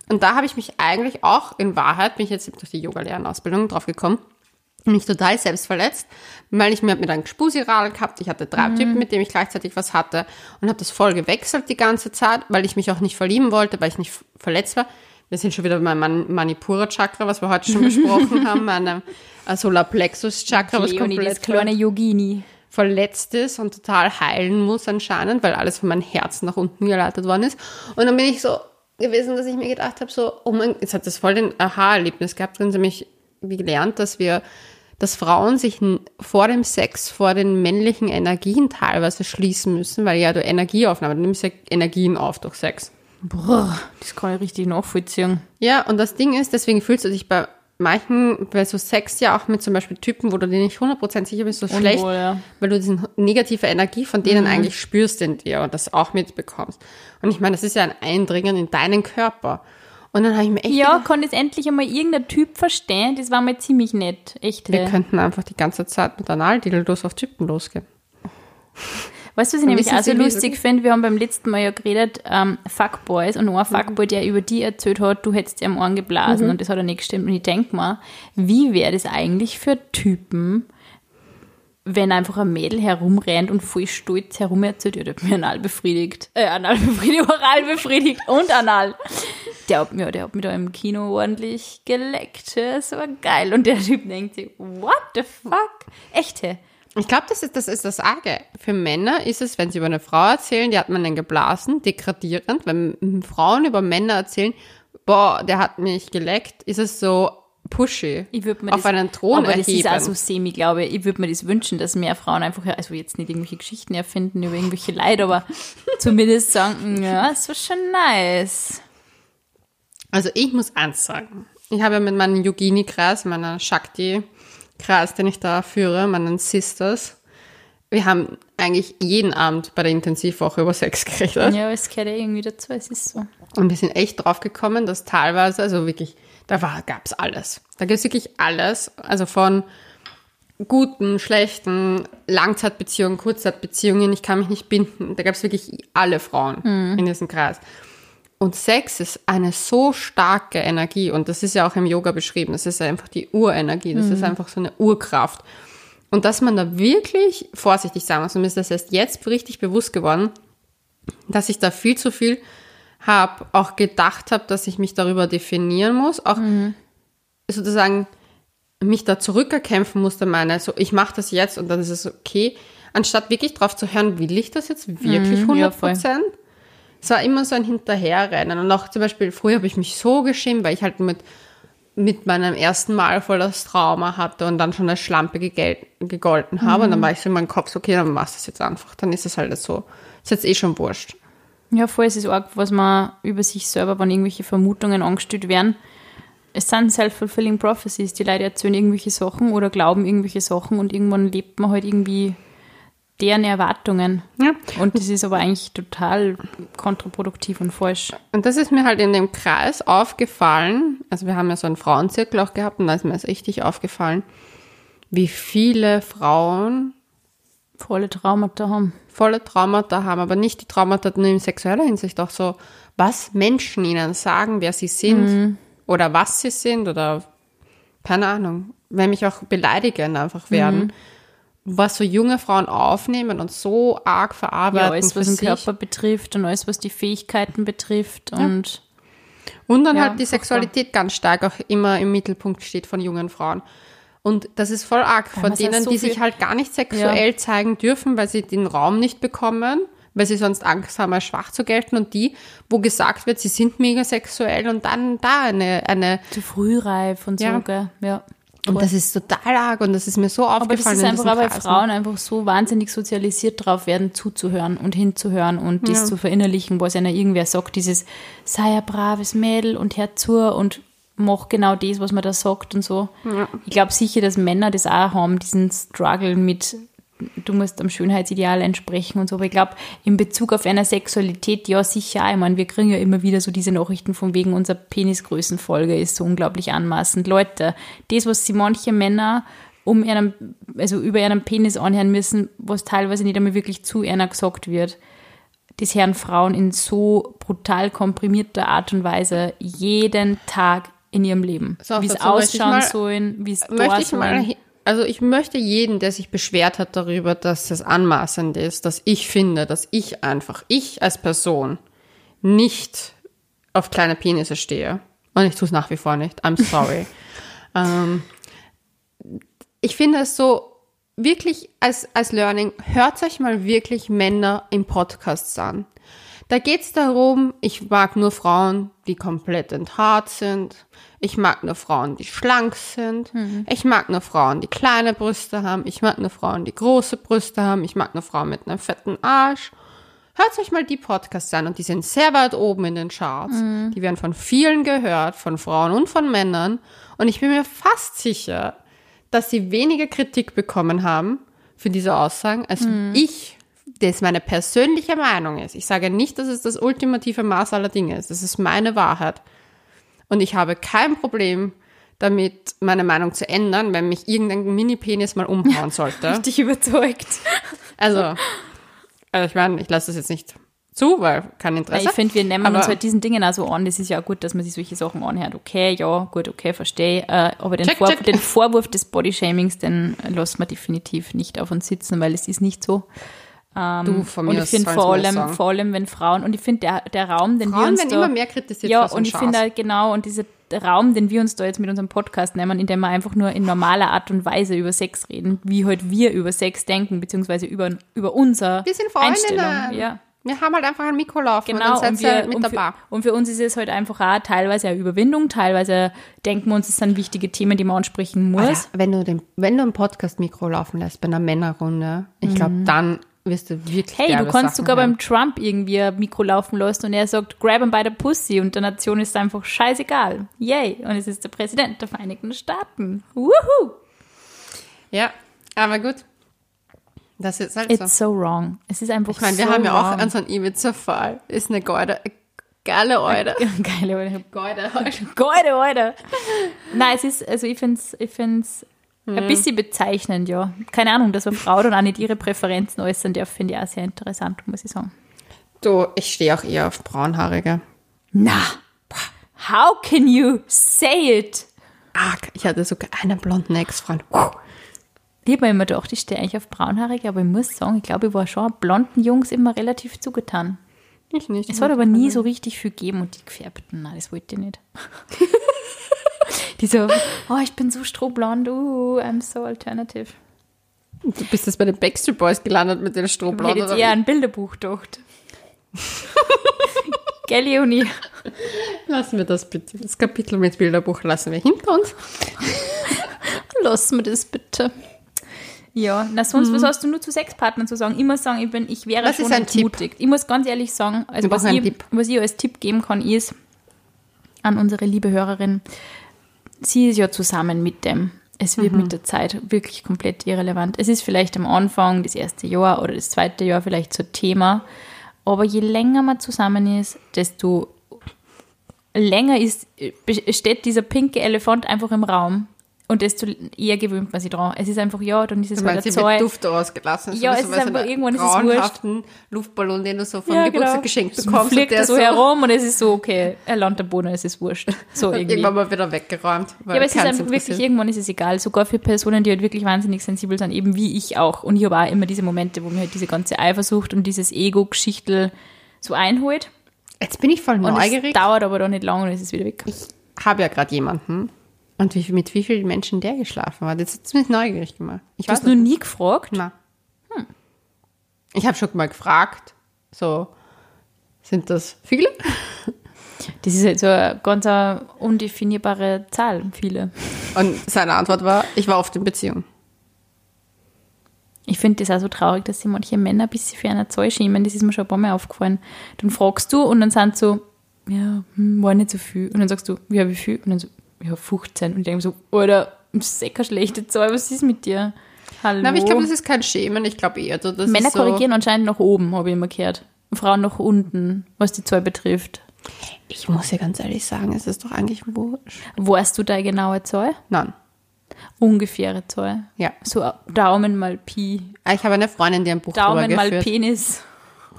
Und da habe ich mich eigentlich auch, in Wahrheit, bin ich jetzt durch die Yoga-Lernausbildung drauf gekommen, mich total selbst verletzt, weil ich mir mit einem Spusiral gehabt, ich hatte drei Typen, mit denen ich gleichzeitig was hatte und habe das voll gewechselt die ganze Zeit, weil ich mich auch nicht verlieben wollte, weil ich nicht verletzt war. Wir sind schon wieder bei meinem Manipura-Chakra, was wir heute schon besprochen haben, meinem äh, Solarplexus-Chakra, was Leonie, das komplett kleine Yogini. verletzt ist und total heilen muss anscheinend, weil alles von meinem Herzen nach unten geleitet worden ist. Und dann bin ich so gewesen, dass ich mir gedacht habe, so, oh mein, jetzt hat das voll den Aha-Erlebnis gehabt, dann nämlich wie gelernt, dass wir, dass Frauen sich vor dem Sex vor den männlichen Energien teilweise schließen müssen, weil ja du Energie aufnahme, du nimmst ja Energien auf durch Sex. Boah, das kann ich richtig nachvollziehen. Ja, und das Ding ist, deswegen fühlst du dich bei manchen, bei so Sex ja auch mit zum Beispiel Typen, wo du dir nicht 100% sicher bist, so schlecht, ja. weil du diese negative Energie von denen eigentlich spürst in dir und das auch mitbekommst. Und ich meine, das ist ja ein Eindringen in deinen Körper. Und dann habe ich mir echt Ja, kann das endlich einmal irgendein Typ verstehen? Das war mal ziemlich nett. Echt. wir könnten einfach die ganze Zeit mit Analdildos auf Typen losgehen. Weißt du, was ich nämlich auch so lustig finde? Wir haben beim letzten Mal ja geredet, ähm, Fuckboys und ein Fuckboy, der über die erzählt hat, du hättest dir am Ohren geblasen und das hat er nicht gestimmt. Und ich denke mal, wie wäre das eigentlich für Typen, wenn einfach ein Mädel herumrennt und voll stolz herum erzählt, ja, der hat mir anal befriedigt. Äh, anal befriedigt, oral befriedigt und anal. Der hat, mir, der hat mir da im Kino ordentlich geleckt. ja, Das war geil. Und der Typ denkt sich, what the fuck? Echt, hä? Ich glaube, das ist, das ist das Arge. Für Männer ist es, wenn sie über eine Frau erzählen, die hat man dann geblasen, degradierend. Wenn Frauen über Männer erzählen, boah, der hat mich geleckt, ist es so pushy. Ich würde mir auf das, einen Thron aber erheben. das ist auch so semi, glaube ich. Ich würde mir das wünschen, dass mehr Frauen einfach, also jetzt nicht irgendwelche Geschichten erfinden über irgendwelche Leute, aber zumindest sagen, ja, es war schon nice. Also ich muss eins sagen. Ich habe ja mit meinem Yogini-Kreis, meiner Shakti-Kreis, den ich da führe, meinen Sisters, wir haben eigentlich jeden Abend bei der Intensivwoche über Sex geredet. Ja, es gehört ja irgendwie dazu, es ist so. Und wir sind echt drauf gekommen, dass teilweise, also wirklich, da war, gab's alles. Da gibt's wirklich alles. Also von guten, schlechten, Langzeitbeziehungen, Kurzzeitbeziehungen, ich kann mich nicht binden. Da gab's wirklich alle Frauen in diesem Kreis. Und Sex ist eine so starke Energie und das ist ja auch im Yoga beschrieben. Das ist einfach die Urenergie, das ist einfach so eine Urkraft. Und dass man da wirklich vorsichtig sein muss, und mir ist das erst jetzt richtig bewusst geworden, dass ich da viel zu viel habe, auch gedacht habe, dass ich mich darüber definieren muss, auch sozusagen mich da zurückerkämpfen musste, meine, so ich mache das jetzt und dann ist es okay, anstatt wirklich drauf zu hören, will ich das jetzt wirklich Mhm, ja, 100 Prozent? Es war immer so ein Hinterherrennen und auch zum Beispiel, früher habe ich mich so geschämt, weil ich halt mit, mit meinem ersten Mal voll das Trauma hatte und dann schon als Schlampe gegolten habe und dann war ich so in meinem Kopf, so, okay, dann machst du es jetzt einfach, dann ist es halt so, ist jetzt eh schon wurscht. Ja, voll, es ist arg, was man über sich selber, wenn irgendwelche Vermutungen angestellt werden. Es sind self-fulfilling prophecies. Die Leute erzählen irgendwelche Sachen oder glauben irgendwelche Sachen und irgendwann lebt man halt irgendwie deren Erwartungen. Ja. Und das ist aber eigentlich total kontraproduktiv und falsch. Und das ist mir halt in dem Kreis aufgefallen. Also wir haben ja so einen Frauenzirkel auch gehabt und da ist mir das richtig aufgefallen, wie viele Frauen Volle Traumata haben. volle Traumata haben, aber nicht die Traumata nur in sexueller Hinsicht, auch so, was Menschen ihnen sagen, wer sie sind oder was sie sind oder keine Ahnung, wenn mich auch beleidigend einfach werden. Was so junge Frauen aufnehmen und so arg verarbeiten. Ja, alles, was den sich. Körper betrifft und alles, was die Fähigkeiten betrifft. Und Und dann Ja, halt die. Sexualität ganz stark auch immer im Mittelpunkt steht von jungen Frauen. Und das ist voll arg von man sagt denen, so die sich halt gar nicht sexuell zeigen dürfen, weil sie den Raum nicht bekommen, weil sie sonst Angst haben, als schwach zu gelten. Und die, wo gesagt wird, sie sind mega sexuell und dann da eine, eine zu frühreif und Ja. so, gell? Ja. Und das ist total arg und das ist mir so Aber das aufgefallen. ist in einfach weil Kreisen. Frauen einfach so wahnsinnig sozialisiert drauf werden, zuzuhören und hinzuhören und das zu verinnerlichen, was einer irgendwer sagt, dieses sei ein braves Mädel und hör zu und mach genau das, was man da sagt und so. Ich glaube sicher, dass Männer das auch haben, diesen Struggle mit du musst am Schönheitsideal entsprechen und so. Aber ich glaube, in Bezug auf eine Sexualität, ja, sicher. Ich meine, wir kriegen ja immer wieder so diese Nachrichten von wegen unserer Penisgrößenfolge ist so unglaublich anmaßend. Leute, das, was sie manche Männer um ihren, also über ihren Penis anhören müssen, was teilweise nicht einmal wirklich zu einer gesagt wird, das hören Frauen in so brutal komprimierter Art und Weise jeden Tag in ihrem Leben. So, wie es ausschauen sollen, wie es da möchte ich mal, also ich möchte jeden, der sich beschwert hat darüber, dass es anmaßend ist, dass ich finde, dass ich einfach, ich als Person nicht auf kleine Penisse stehe. Und ich tue es nach wie vor nicht. I'm sorry. ähm, ich finde es so wirklich als, als Learning, hört euch mal wirklich Männer im Podcasts an. Da geht's darum, ich mag nur Frauen, die komplett enthaart sind. Ich mag nur Frauen, die schlank sind. Ich mag nur Frauen, die kleine Brüste haben. Ich mag nur Frauen, die große Brüste haben. Ich mag nur Frauen mit einem fetten Arsch. Hört euch mal die Podcasts an und die sind sehr weit oben in den Charts. Die werden von vielen gehört, von Frauen und von Männern. Und ich bin mir fast sicher, dass sie weniger Kritik bekommen haben für diese Aussagen, als ich, das meine persönliche Meinung ist. Ich sage nicht, dass es das ultimative Maß aller Dinge ist. Das ist meine Wahrheit. Und ich habe kein Problem damit, meine Meinung zu ändern, wenn mich irgendein Mini-Penis mal umhauen sollte. Dich überzeugt. Also, also ich meine, ich lasse das jetzt nicht zu, weil kein Interesse. ich finde, wir nehmen Aber- uns halt diesen Dingen auch so an. Das ist ja auch gut, dass man sich solche Sachen anhört. Okay, ja, gut, okay, verstehe. Äh, aber den, Check, Vor check. den Vorwurf des Bodyshamings, den lassen wir definitiv nicht auf uns sitzen, weil es ist nicht so. Du, von mir Und ich finde vor allem, vor allem, wenn Frauen, und ich finde, der, der Raum, den wir Frauen uns werden da, immer mehr kritisiert Ja, und ich finde genau, und dieser Raum, den wir uns da jetzt mit unserem Podcast nehmen, in dem wir einfach nur in normaler Art und Weise über Sex reden, wie halt wir über Sex denken, beziehungsweise über, über unser Wir sind. Einstellung. Ja. Wir haben halt einfach ein Mikro laufen Genau, und dann und, wir, halt mit und, dabei. für, und für uns ist es halt einfach auch teilweise eine Überwindung, teilweise denken wir uns, es sind wichtige Themen, die man ansprechen muss. Alter, wenn du den, wenn du ein Podcast-Mikro laufen lässt bei einer Männerrunde, ich glaube, dann wirst du wirklich. Hey, du Sachen sogar hören. beim Trump irgendwie ein Mikro laufen lassen und er sagt, grab him by the pussy und der Nation ist einfach scheißegal. Yay. Und es ist der Präsident der Vereinigten Staaten. Woohoo. Ja, aber gut. Das ist halt It's so. so wrong. Es ist einfach Ich meine, wir so haben ja auch wrong. unseren Ibiza-Fall. Ist eine geile, geile Eude. Geile Leute. Geile Geile Leute. Nein, es ist, also ich finde es ich find's Mhm. ein bisschen bezeichnend, ja. Keine Ahnung, dass eine Frau dann auch nicht ihre Präferenzen äußern darf, finde ich auch sehr interessant, muss ich sagen. Du, ich stehe auch eher auf Braunhaarige. Na, how can you say it? Arg, ich hatte sogar einen blonden Ex-Freund. Ich habe mir immer gedacht, ich stehe eigentlich auf Braunhaarige, aber ich muss sagen, ich glaube, ich war schon blonden Jungs immer relativ zugetan. Ich nicht. Es hat aber nie so richtig viel gegeben und die gefärbten, nein, das wollte ich nicht. die so, oh, ich bin so strohblond, uh, I'm so alternative. Du bist jetzt bei den Backstreet Boys gelandet mit den Ich hätte Strohblonden. jetzt oder eher ein Bilderbuch gedacht. Gell, Leonie? Lassen wir das bitte. Das Kapitel mit Bilderbuch lassen wir hinter uns. Lass mir das bitte. Ja, na sonst, was hast du nur zu Sexpartnern zu sagen? Ich muss sagen, ich, bin, ich wäre Mhm. Was schon entmutigt. Ich muss ganz ehrlich sagen, also Wir was ich, was ich als Tipp geben kann, ist an unsere liebe Hörerin, sie ist ja zusammen mit dem. Es wird Mhm. mit der Zeit wirklich komplett irrelevant. Es ist vielleicht am Anfang, das erste Jahr oder das zweite Jahr vielleicht so Thema, aber je länger man zusammen ist, desto länger ist, steht dieser pinke Elefant einfach im Raum und desto eher gewöhnt man sich dran. Es ist einfach, ja, dann ist es halt sie wird Zeug. Duft ausgelassen. Ja, es ist einfach- irgendwann ist es wurscht. Luftballon, den du so vom Ja, Geburtstag genau. geschenkt Es bekommst. fliegt und der er so herum und es ist so, okay, er landet am Boden, es ist wurscht. So irgendwie. irgendwann mal wieder weggeräumt. Weil Ja, aber es ist einfach wirklich, irgendwann ist es egal. Sogar für Personen, die halt wirklich wahnsinnig sensibel sind, eben wie ich auch. Und ich habe auch immer diese Momente, wo mir halt diese ganze Eifersucht und dieses Ego-Geschichtel so einholt. Jetzt bin ich voll Und neugierig. es dauert aber dann nicht lange und es ist wieder weg. Ich habe ja gerade jemanden. Und wie, mit wie vielen Menschen der geschlafen hat. Jetzt hat mich neugierig gemacht. Ich Du hast nur nie gefragt. Na. Ich habe schon mal gefragt. So, sind das viele? Das ist halt so eine ganz undefinierbare Zahl, viele. Und seine Antwort war, ich war oft in Beziehung. Ich finde das auch so traurig, dass sich manche Männer ein bisschen für eine Zahl schämen. Das ist mir schon ein paar Mal aufgefallen. Dann fragst du und dann sind so, ja, hm, war nicht so viel. Und dann sagst du, ja, wie viel? Und dann so, ja, 15. Und ich denke so, eh keine schlechte Zahl, was ist mit dir? Hallo. Na, aber ich glaube, das ist kein Schämen. Ich glaube eher, das Männer so, korrigieren anscheinend nach oben, habe ich immer gehört. Frauen nach unten, was die Zahl betrifft. Ich muss ja ganz ehrlich sagen, es ist doch eigentlich wurscht. Weißt du deine genaue Zahl? Nein. Ungefähre Zahl. Ja. So Daumen mal Pi. Ich habe eine Freundin, die ein Buch Daumen mal geführt.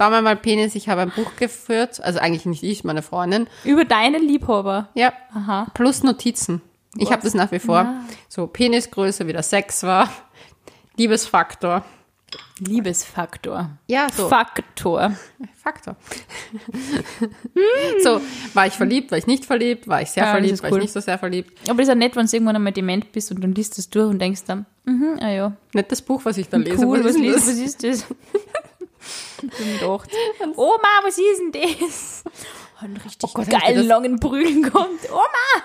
Penis. Daumen mal Penis. Ich habe ein Buch geführt. Also eigentlich nicht ich, meine Freundin. Über deine Liebhaber. Ja. Aha. Plus Notizen. Ich habe das nach wie vor. So Penisgröße, wie der Sex war. Liebesfaktor. Liebesfaktor. Ja, so. Faktor. Faktor. so, war ich verliebt, war ich nicht verliebt, war ich sehr Ja, das verliebt, ist war cool. ich nicht so sehr verliebt. Aber das ist auch nett, wenn du irgendwann einmal dement bist und dann liest du es durch und denkst dann, mhm, ah ja, Nicht das Buch, was ich da lese. cool, was, ist liest, das? was ist das? Gedacht, Oma, was ist denn das? Einen richtig Oh Gott, geilen langen Prügeln kommt. Oma!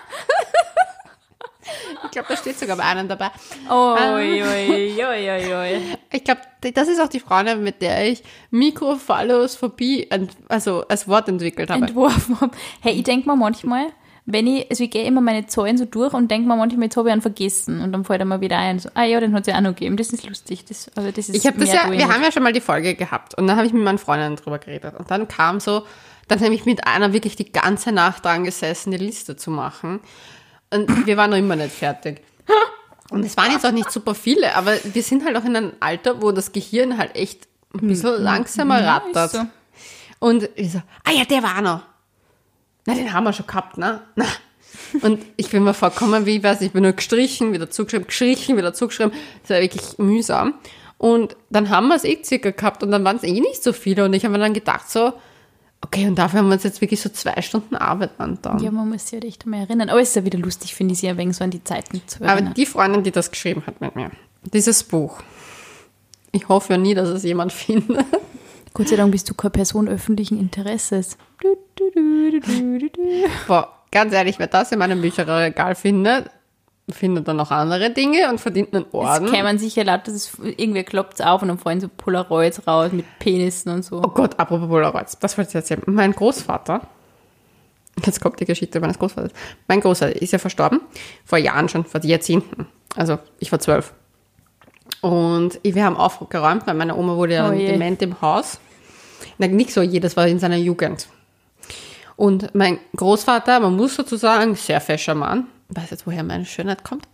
Ich glaube, da steht sogar bei einem dabei. Oi, oi, oi, oi, oi. Ich glaube, das ist auch die Frau, mit der ich Mikrophalophobie, ent- also als Wort entwickelt habe. Entworfen habe. Hey, ich denke mir manchmal, wenn ich, also ich gehe immer meine Zahlen so durch und denke mir manchmal, jetzt habe ich einen vergessen und dann fällt er mal wieder ein, so, ah ja, den hat es ja auch noch gegeben. Das ist lustig. Das, also das ist Ich habe das ja, wir haben ja schon mal die Folge gehabt und dann habe ich mit meinen Freundinnen drüber geredet und dann kam so, dann habe ich mit einer wirklich die ganze Nacht dran gesessen, die Liste zu machen und wir waren noch immer nicht fertig. Und es waren jetzt auch nicht super viele, aber wir sind halt auch in einem Alter, wo das Gehirn halt echt ein bisschen langsamer Ja, rattert. Und ich so, ah ja, der war noch. Na, den haben wir schon gehabt, ne? Na. Und ich bin mir vorkommen, wie ich weiß, ich bin nur gestrichen, wieder zugeschrieben, gestrichen, wieder zugeschrieben. Das war wirklich mühsam. Und dann haben wir es eh circa gehabt und dann waren es eh nicht so viele. Und ich habe mir dann gedacht so, okay, und dafür haben wir uns jetzt wirklich so zwei Stunden Arbeit angetan. Ja, man muss sich halt echt einmal erinnern. Aber es ist ja wieder lustig, finde ich, sich ein wenig so an die Zeiten zu Aber erinnern. die Freundin, die das geschrieben hat mit mir, dieses Buch, ich hoffe ja nie, dass es jemand findet. Gott sei Dank bist du keine Person öffentlichen Interesses. Du, du, du. Boah, ganz ehrlich, wer das in meinem Bücherregal findet, findet dann noch andere Dinge und verdient einen Orden. kämen sicher laut, dass es irgendwie klopft auf und dann fallen so Polaroids raus mit Penissen und so. Oh Gott, apropos Polaroids, das wollte ich erzählen. Mein Großvater, jetzt kommt die Geschichte meines Großvaters. Mein Großvater ist ja verstorben, vor Jahren schon, vor Jahrzehnten. Also ich war zwölf. Und wir haben aufgeräumt, weil meine Oma wurde ja Oh dement im Haus. Nicht so je, das war in seiner Jugend. Und mein Großvater, man muss dazu sagen, sehr fescher Mann. Weiß jetzt, woher meine Schönheit kommt?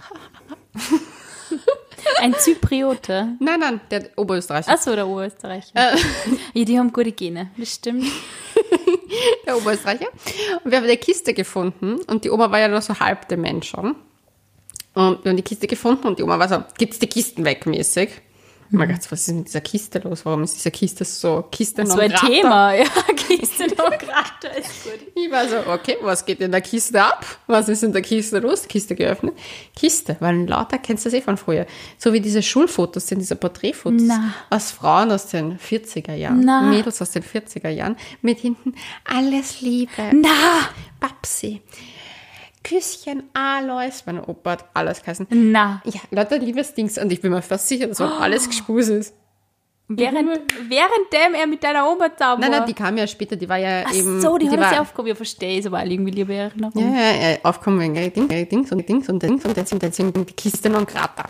Ein Zypriote. Nein, nein, der Oberösterreicher. Achso, der Oberösterreicher. Ja, die haben gute Gene, das stimmt. der Oberösterreicher. Und wir haben eine Kiste gefunden und die Oma war ja noch so halb dement schon. Und wir haben die Kiste gefunden und die Oma war so, gibt's die Kisten weg mäßig. Und man gedacht, was ist mit dieser Kiste los? Warum ist diese Kiste so Kiste So non ein? Thema, ja, Kiste gerade, ist gut. Ich war so, okay, was geht in der Kiste ab? Was ist in der Kiste los? Kiste geöffnet. Kiste, weil lauter kennst du das eh von früher. So wie diese Schulfotos sind, diese Porträtfotos Na. aus Frauen aus den 40er Jahren. Na. Mädels aus den 40er Jahren. Mit hinten alles Liebe. Na, Babsi. Küsschen, Alois. Mein Opa hat alles geheißen. na. Ja, lauter Liebesdings. Und ich bin mir fast sicher, dass auch alles Gespus ist. Während, währenddem er mit deiner Oma war. Nein, nein, die kam ja später. Die war ja Ach eben. so, die, hat war, ja aufgehoben. Ja, verstehe ich, aber auch irgendwie liebe Erinnerung. Ja, ja, ja, aufkommen wegen äh, Ding, äh, Dings und Dings und Dings und jetzt, und jetzt sind die Kiste non grata.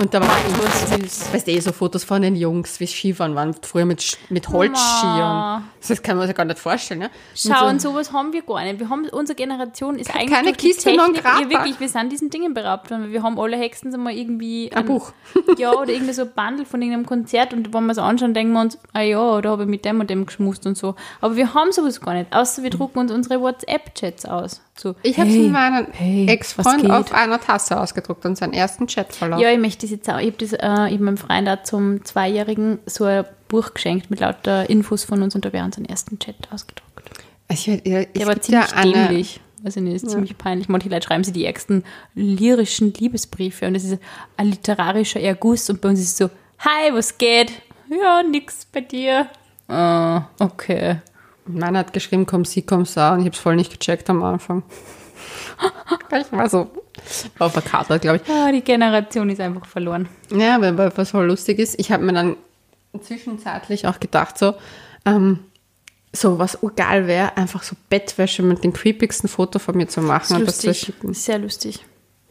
Und da war ich, süß. weißt du, eh so Fotos von den Jungs, wie sie Skifahren waren, früher mit, mit Holzskiern. Das kann man sich gar nicht vorstellen, ne? Schau, und so, sowas haben wir gar nicht. Wir haben, unsere Generation ist eigentlich keine durch die Kiste non Technik, grata. ja, wirklich, wir sind diesen Dingen beraubt worden. Wir haben alle Hexen so mal irgendwie Ein Buch. Ja, oder irgendwie so ein Bundle von irgendeinem Konzert und wenn wir es anschauen, denken wir uns, ah ja, da habe ich mit dem und dem geschmust und so. Aber wir haben sowas gar nicht, außer wir drucken uns unsere WhatsApp-Chats aus. So, Ich habe hey, meinen hey, Ex-Freund auf einer Tasse ausgedruckt und seinen ersten Chatverlauf. Ja, ich möchte das jetzt auch. Ich habe äh, ich hab meinem Freund auch zum Zweijährigen so ein Buch geschenkt mit lauter Infos von uns und da wäre unseren ersten Chat ausgedruckt. Ich, ich, ich, Der war ja ziemlich eine- dämlich. Also nee, ist ziemlich peinlich. Manche Leute schreiben sie die ärgsten lyrischen Liebesbriefe und das ist ein literarischer Erguss und bei uns ist es so, hi, was geht? Ja, nix bei dir. Ah, okay. Meiner hat geschrieben, komm sie, komm sa, und ich habe es voll nicht gecheckt am Anfang. ich war so, War verkatert, glaube ich. Ah, die Generation ist einfach verloren. Ja, weil weil was voll lustig ist, ich habe mir dann zwischenzeitlich auch gedacht, so, ähm, so was urgeil wäre, einfach so Bettwäsche mit dem creepigsten Foto von mir zu machen und das zu Lustig. schicken. Sehr lustig.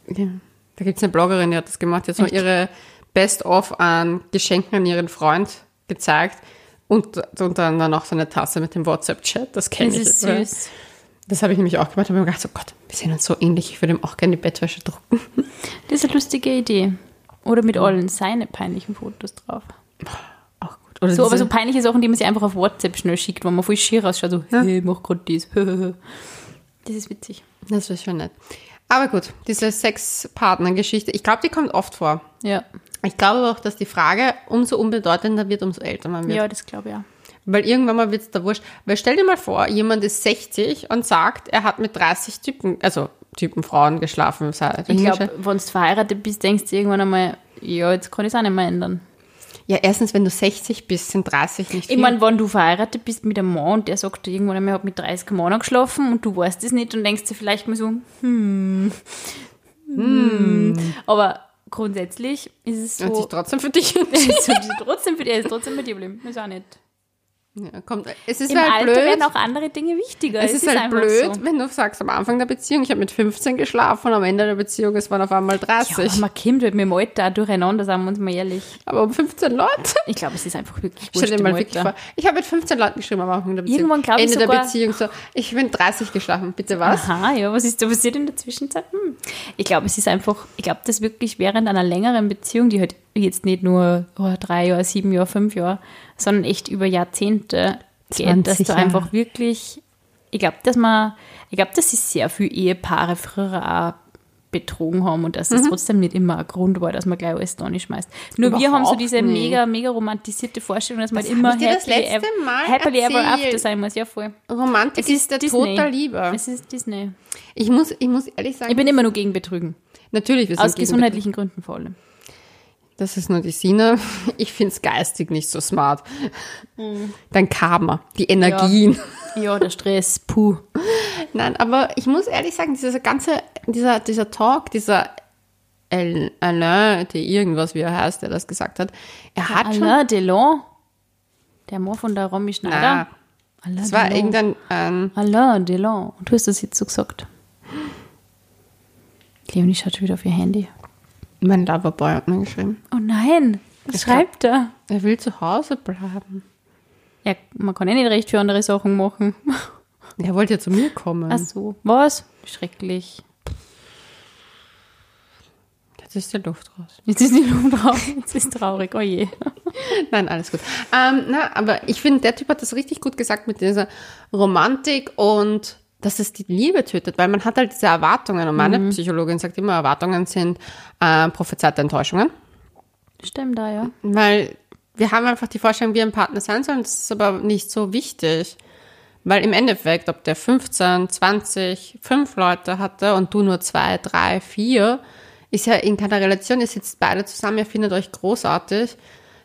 Ja. Da gibt es eine Bloggerin, die hat das gemacht, die hat so Echt? ihre Best-of an Geschenken an ihren Freund gezeigt und, und dann, dann auch so eine Tasse mit dem WhatsApp-Chat, das kenne Das ich. ist oder? süß. Das habe ich nämlich auch gemacht, habe mir gedacht, oh Gott, wir sehen uns so ähnlich, ich würde ihm auch gerne die Bettwäsche drucken. Das ist eine lustige Idee. Oder mit allen seine peinlichen Fotos drauf. Auch gut. Oder So, aber so peinliche Sachen, die man sich einfach auf WhatsApp schnell schickt, wo man voll schier ausschaut, so, hey, mach grad das. Das ist witzig. Das wäre schon nett. Aber gut, diese Sexpartner-Geschichte, ich glaube, die kommt oft vor. Ja, Ich glaube auch, dass die Frage umso unbedeutender wird, umso älter man wird. ja das glaube ich auch. Weil irgendwann mal wird es da wurscht. Weil stell dir mal vor, jemand ist 60 und sagt, er hat mit 30 Typen, also Typen Frauen geschlafen. Ich glaube, wenn du verheiratet bist, denkst du irgendwann einmal, ja, jetzt kann ich es auch nicht mehr ändern. Ja, erstens, wenn du 60 bist, sind 30 nicht viel. Ich meine, wenn du verheiratet bist mit einem Mann und der sagt irgendwann einmal, ich habe mit 30 Männern geschlafen und du weißt es nicht und denkst dir vielleicht mal so, hm, hm. Aber grundsätzlich ist es und sich so, trotzdem für dich ist trotzdem für dich, ist trotzdem mit dir geblieben. Ist auch nicht. Ja, kommt. Es ist Im halt Alter blöd. werden auch andere Dinge wichtiger. es, ist, halt einfach blöd, So. wenn du sagst am Anfang der Beziehung, ich habe mit 15 geschlafen und am Ende der Beziehung, es waren auf einmal Ja, 30. aber man kommt halt mit dem Alter durcheinander, sagen wir uns mal ehrlich. aber um 15 Leute. Ich glaube, es ist einfach wirklich Stell dir mal wirklich vor. Ich habe mit 15 Leuten geschrieben am Anfang der Beziehung. Irgendwann glaub ich Ende der sogar- Beziehung so, ich bin 30 geschlafen, bitte was? Aha, ja, was ist da passiert in der Zwischenzeit? Hm. Ich glaube, es ist einfach, ich glaube, dass wirklich während einer längeren Beziehung, die halt jetzt nicht nur oh, drei Jahre, sieben Jahre, fünf Jahre, sondern echt über Jahrzehnte geht, 20 dass du Jahre. einfach wirklich, ich glaube, dass man, ich glaube, dass sich sehr viele Ehepaare früher auch betrogen haben und dass Mhm. es trotzdem nicht immer ein Grund war, dass man gleich alles da nicht schmeißt. Nur wir haben so Überhaupt diese nicht. mega, mega romantisierte Vorstellung, dass man Das halt immer das happily, letzte ever, Mal happily ever erzählt. after sein muss. Ja, voll. Romantik ist, der Tod der Liebe. Es ist Disney. Ich muss, ich muss ehrlich sagen, Ich bin immer nur gegen Betrügen. natürlich, wir sind Aus gesundheitlichen Gründen vor allem. Das ist nur die Sine. Ich finde es geistig nicht so smart. Dein Karma, die Energien. Ja, der Stress, puh. Nein, aber ich muss ehrlich sagen, dieser ganze, dieser, dieser Talk, dieser El- Alain, der irgendwas, wie er heißt, der das gesagt hat, er hat schon, Alain Delon, der Mann von der Romy na, Schneider. Alain das war Delon. irgendein, ähm, Alain Delon. Und du hast das jetzt so gesagt. Leonie schaut schon wieder auf ihr Handy. Mein Loverboy hat mir geschrieben. Oh nein, was schreibt er? Er will zu Hause bleiben. Ja, man kann eh nicht recht für andere Sachen machen. Er wollte ja zu mir kommen. Ach so, was? Schrecklich. Jetzt ist die Luft raus. Jetzt ist die Luft drauf, jetzt ist traurig, oh je. Nein, alles gut. Ähm, na, aber ich finde, der Typ hat das richtig gut gesagt mit dieser Romantik und dass es die Liebe tötet, weil man hat halt diese Erwartungen. Und meine Psychologin sagt immer, Erwartungen sind äh, prophezeite Enttäuschungen, Stimmt da, ja. weil wir haben einfach die Vorstellung, wie ein Partner sein soll, und das ist aber nicht so wichtig. Weil im Endeffekt, ob der 15, 20, 5 Leute hatte und du nur zwei, drei, vier, ist ja in keiner Relation, ihr sitzt beide zusammen, ihr findet euch großartig,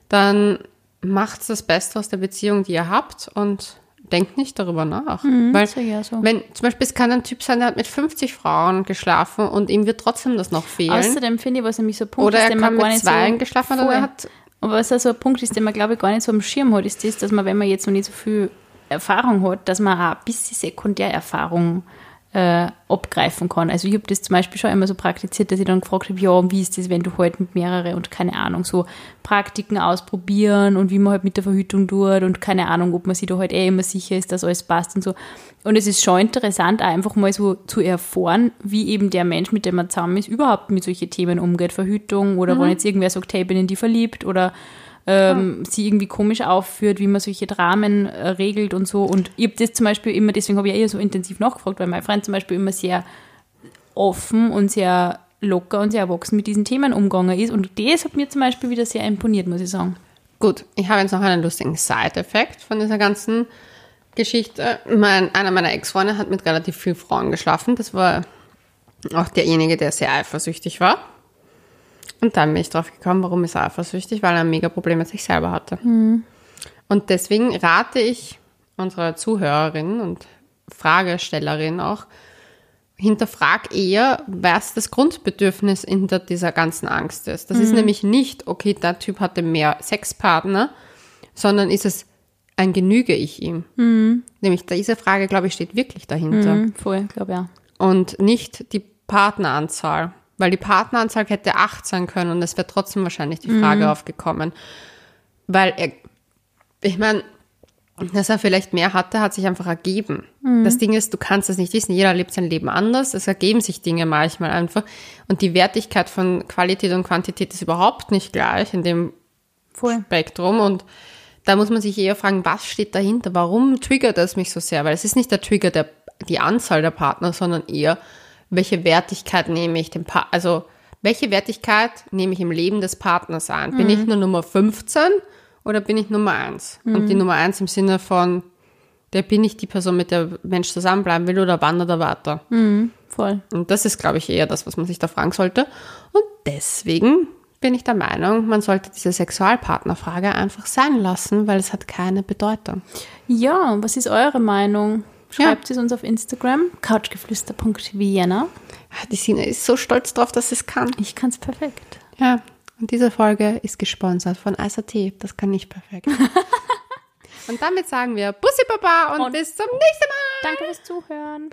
dann macht's das Beste aus der Beziehung, die ihr habt. Und denkt nicht darüber nach. Weil, ich auch so. wenn zum Beispiel, es kann ein Typ sein, der hat mit 50 Frauen geschlafen und ihm wird trotzdem das noch fehlen. Außerdem finde ich, was nämlich so ein Punkt Oder ist, den man gar nicht so geschlafen oder voll. er hat Aber was also ein Punkt ist, den man, glaube ich, gar nicht so am Schirm hat, ist das, dass man, wenn man jetzt noch nicht so viel Erfahrung hat, dass man auch ein bisschen Sekundärerfahrung äh, abgreifen kann. Also ich habe das zum Beispiel schon immer so praktiziert, dass ich dann gefragt habe, ja, wie ist das, wenn du halt mit mehrere und keine Ahnung, so Praktiken ausprobieren und wie man halt mit der Verhütung tut und keine Ahnung, ob man sich da halt eh immer sicher ist, dass alles passt und so. Und es ist schon interessant, einfach mal so zu erfahren, wie eben der Mensch, mit dem man zusammen ist, überhaupt mit solchen Themen umgeht. Verhütung oder wenn jetzt irgendwer sagt, hey, bin in die verliebt oder ähm, sie irgendwie komisch aufführt, wie man solche Dramen äh, regelt und so. Und ich habe das zum Beispiel immer, deswegen habe ich ja eher so intensiv nachgefragt, weil mein Freund zum Beispiel immer sehr offen und sehr locker und sehr erwachsen mit diesen Themen umgegangen ist. Und das hat mir zum Beispiel wieder sehr imponiert, muss ich sagen. Gut, ich habe jetzt noch einen lustigen Side-Effekt von dieser ganzen Geschichte. Mein, einer meiner Ex-Freunde hat mit relativ vielen Frauen geschlafen. Das war auch derjenige, der sehr eifersüchtig war. Und dann bin ich drauf gekommen, warum ist er eifersüchtig? Weil er ein mega Problem mit sich selber hatte. Und deswegen rate ich unserer Zuhörerin und Fragestellerin auch, hinterfrag eher, was das Grundbedürfnis hinter dieser ganzen Angst ist. Das ist nämlich nicht, okay, der Typ hatte mehr Sexpartner, sondern ist es, ein genüge ich ihm? Nämlich diese Frage, glaube ich, steht wirklich dahinter. Mhm, voll, glaube ja. Und nicht die Partneranzahl. Weil die Partneranzahl hätte acht sein können und es wäre trotzdem wahrscheinlich die Frage aufgekommen. Weil er, ich meine, dass er vielleicht mehr hatte, hat sich einfach ergeben. Das Ding ist, du kannst es nicht wissen. Jeder lebt sein Leben anders. Es ergeben sich Dinge manchmal einfach. Und die Wertigkeit von Qualität und Quantität ist überhaupt nicht gleich in dem Voll. Spektrum. Und da muss man sich eher fragen, was steht dahinter? Warum triggert das mich so sehr? Weil es ist nicht der Trigger der, die Anzahl der Partner, sondern eher, welche Wertigkeit nehme ich dem Pa also welche Wertigkeit nehme ich im Leben des Partners an? Bin ich nur Nummer 15 oder bin ich Nummer 1? Und die Nummer 1 im Sinne von, der bin ich die Person, mit der Mensch zusammenbleiben will oder wandert er weiter? Voll. Und das ist, glaube ich, eher das, was man sich da fragen sollte. Und deswegen bin ich der Meinung, man sollte diese Sexualpartnerfrage einfach sein lassen, weil es hat keine Bedeutung. Ja, was ist eure Meinung? Schreibt es uns auf Instagram, couchgeflüster.vienna. Die Sina ist so stolz drauf, dass sie es kann. Ich kann es perfekt. Ja, und diese Folge ist gesponsert von ISAT. Das kann nicht perfekt. und damit sagen wir Bussi Baba und, Und- bis zum nächsten Mal. Danke fürs Zuhören.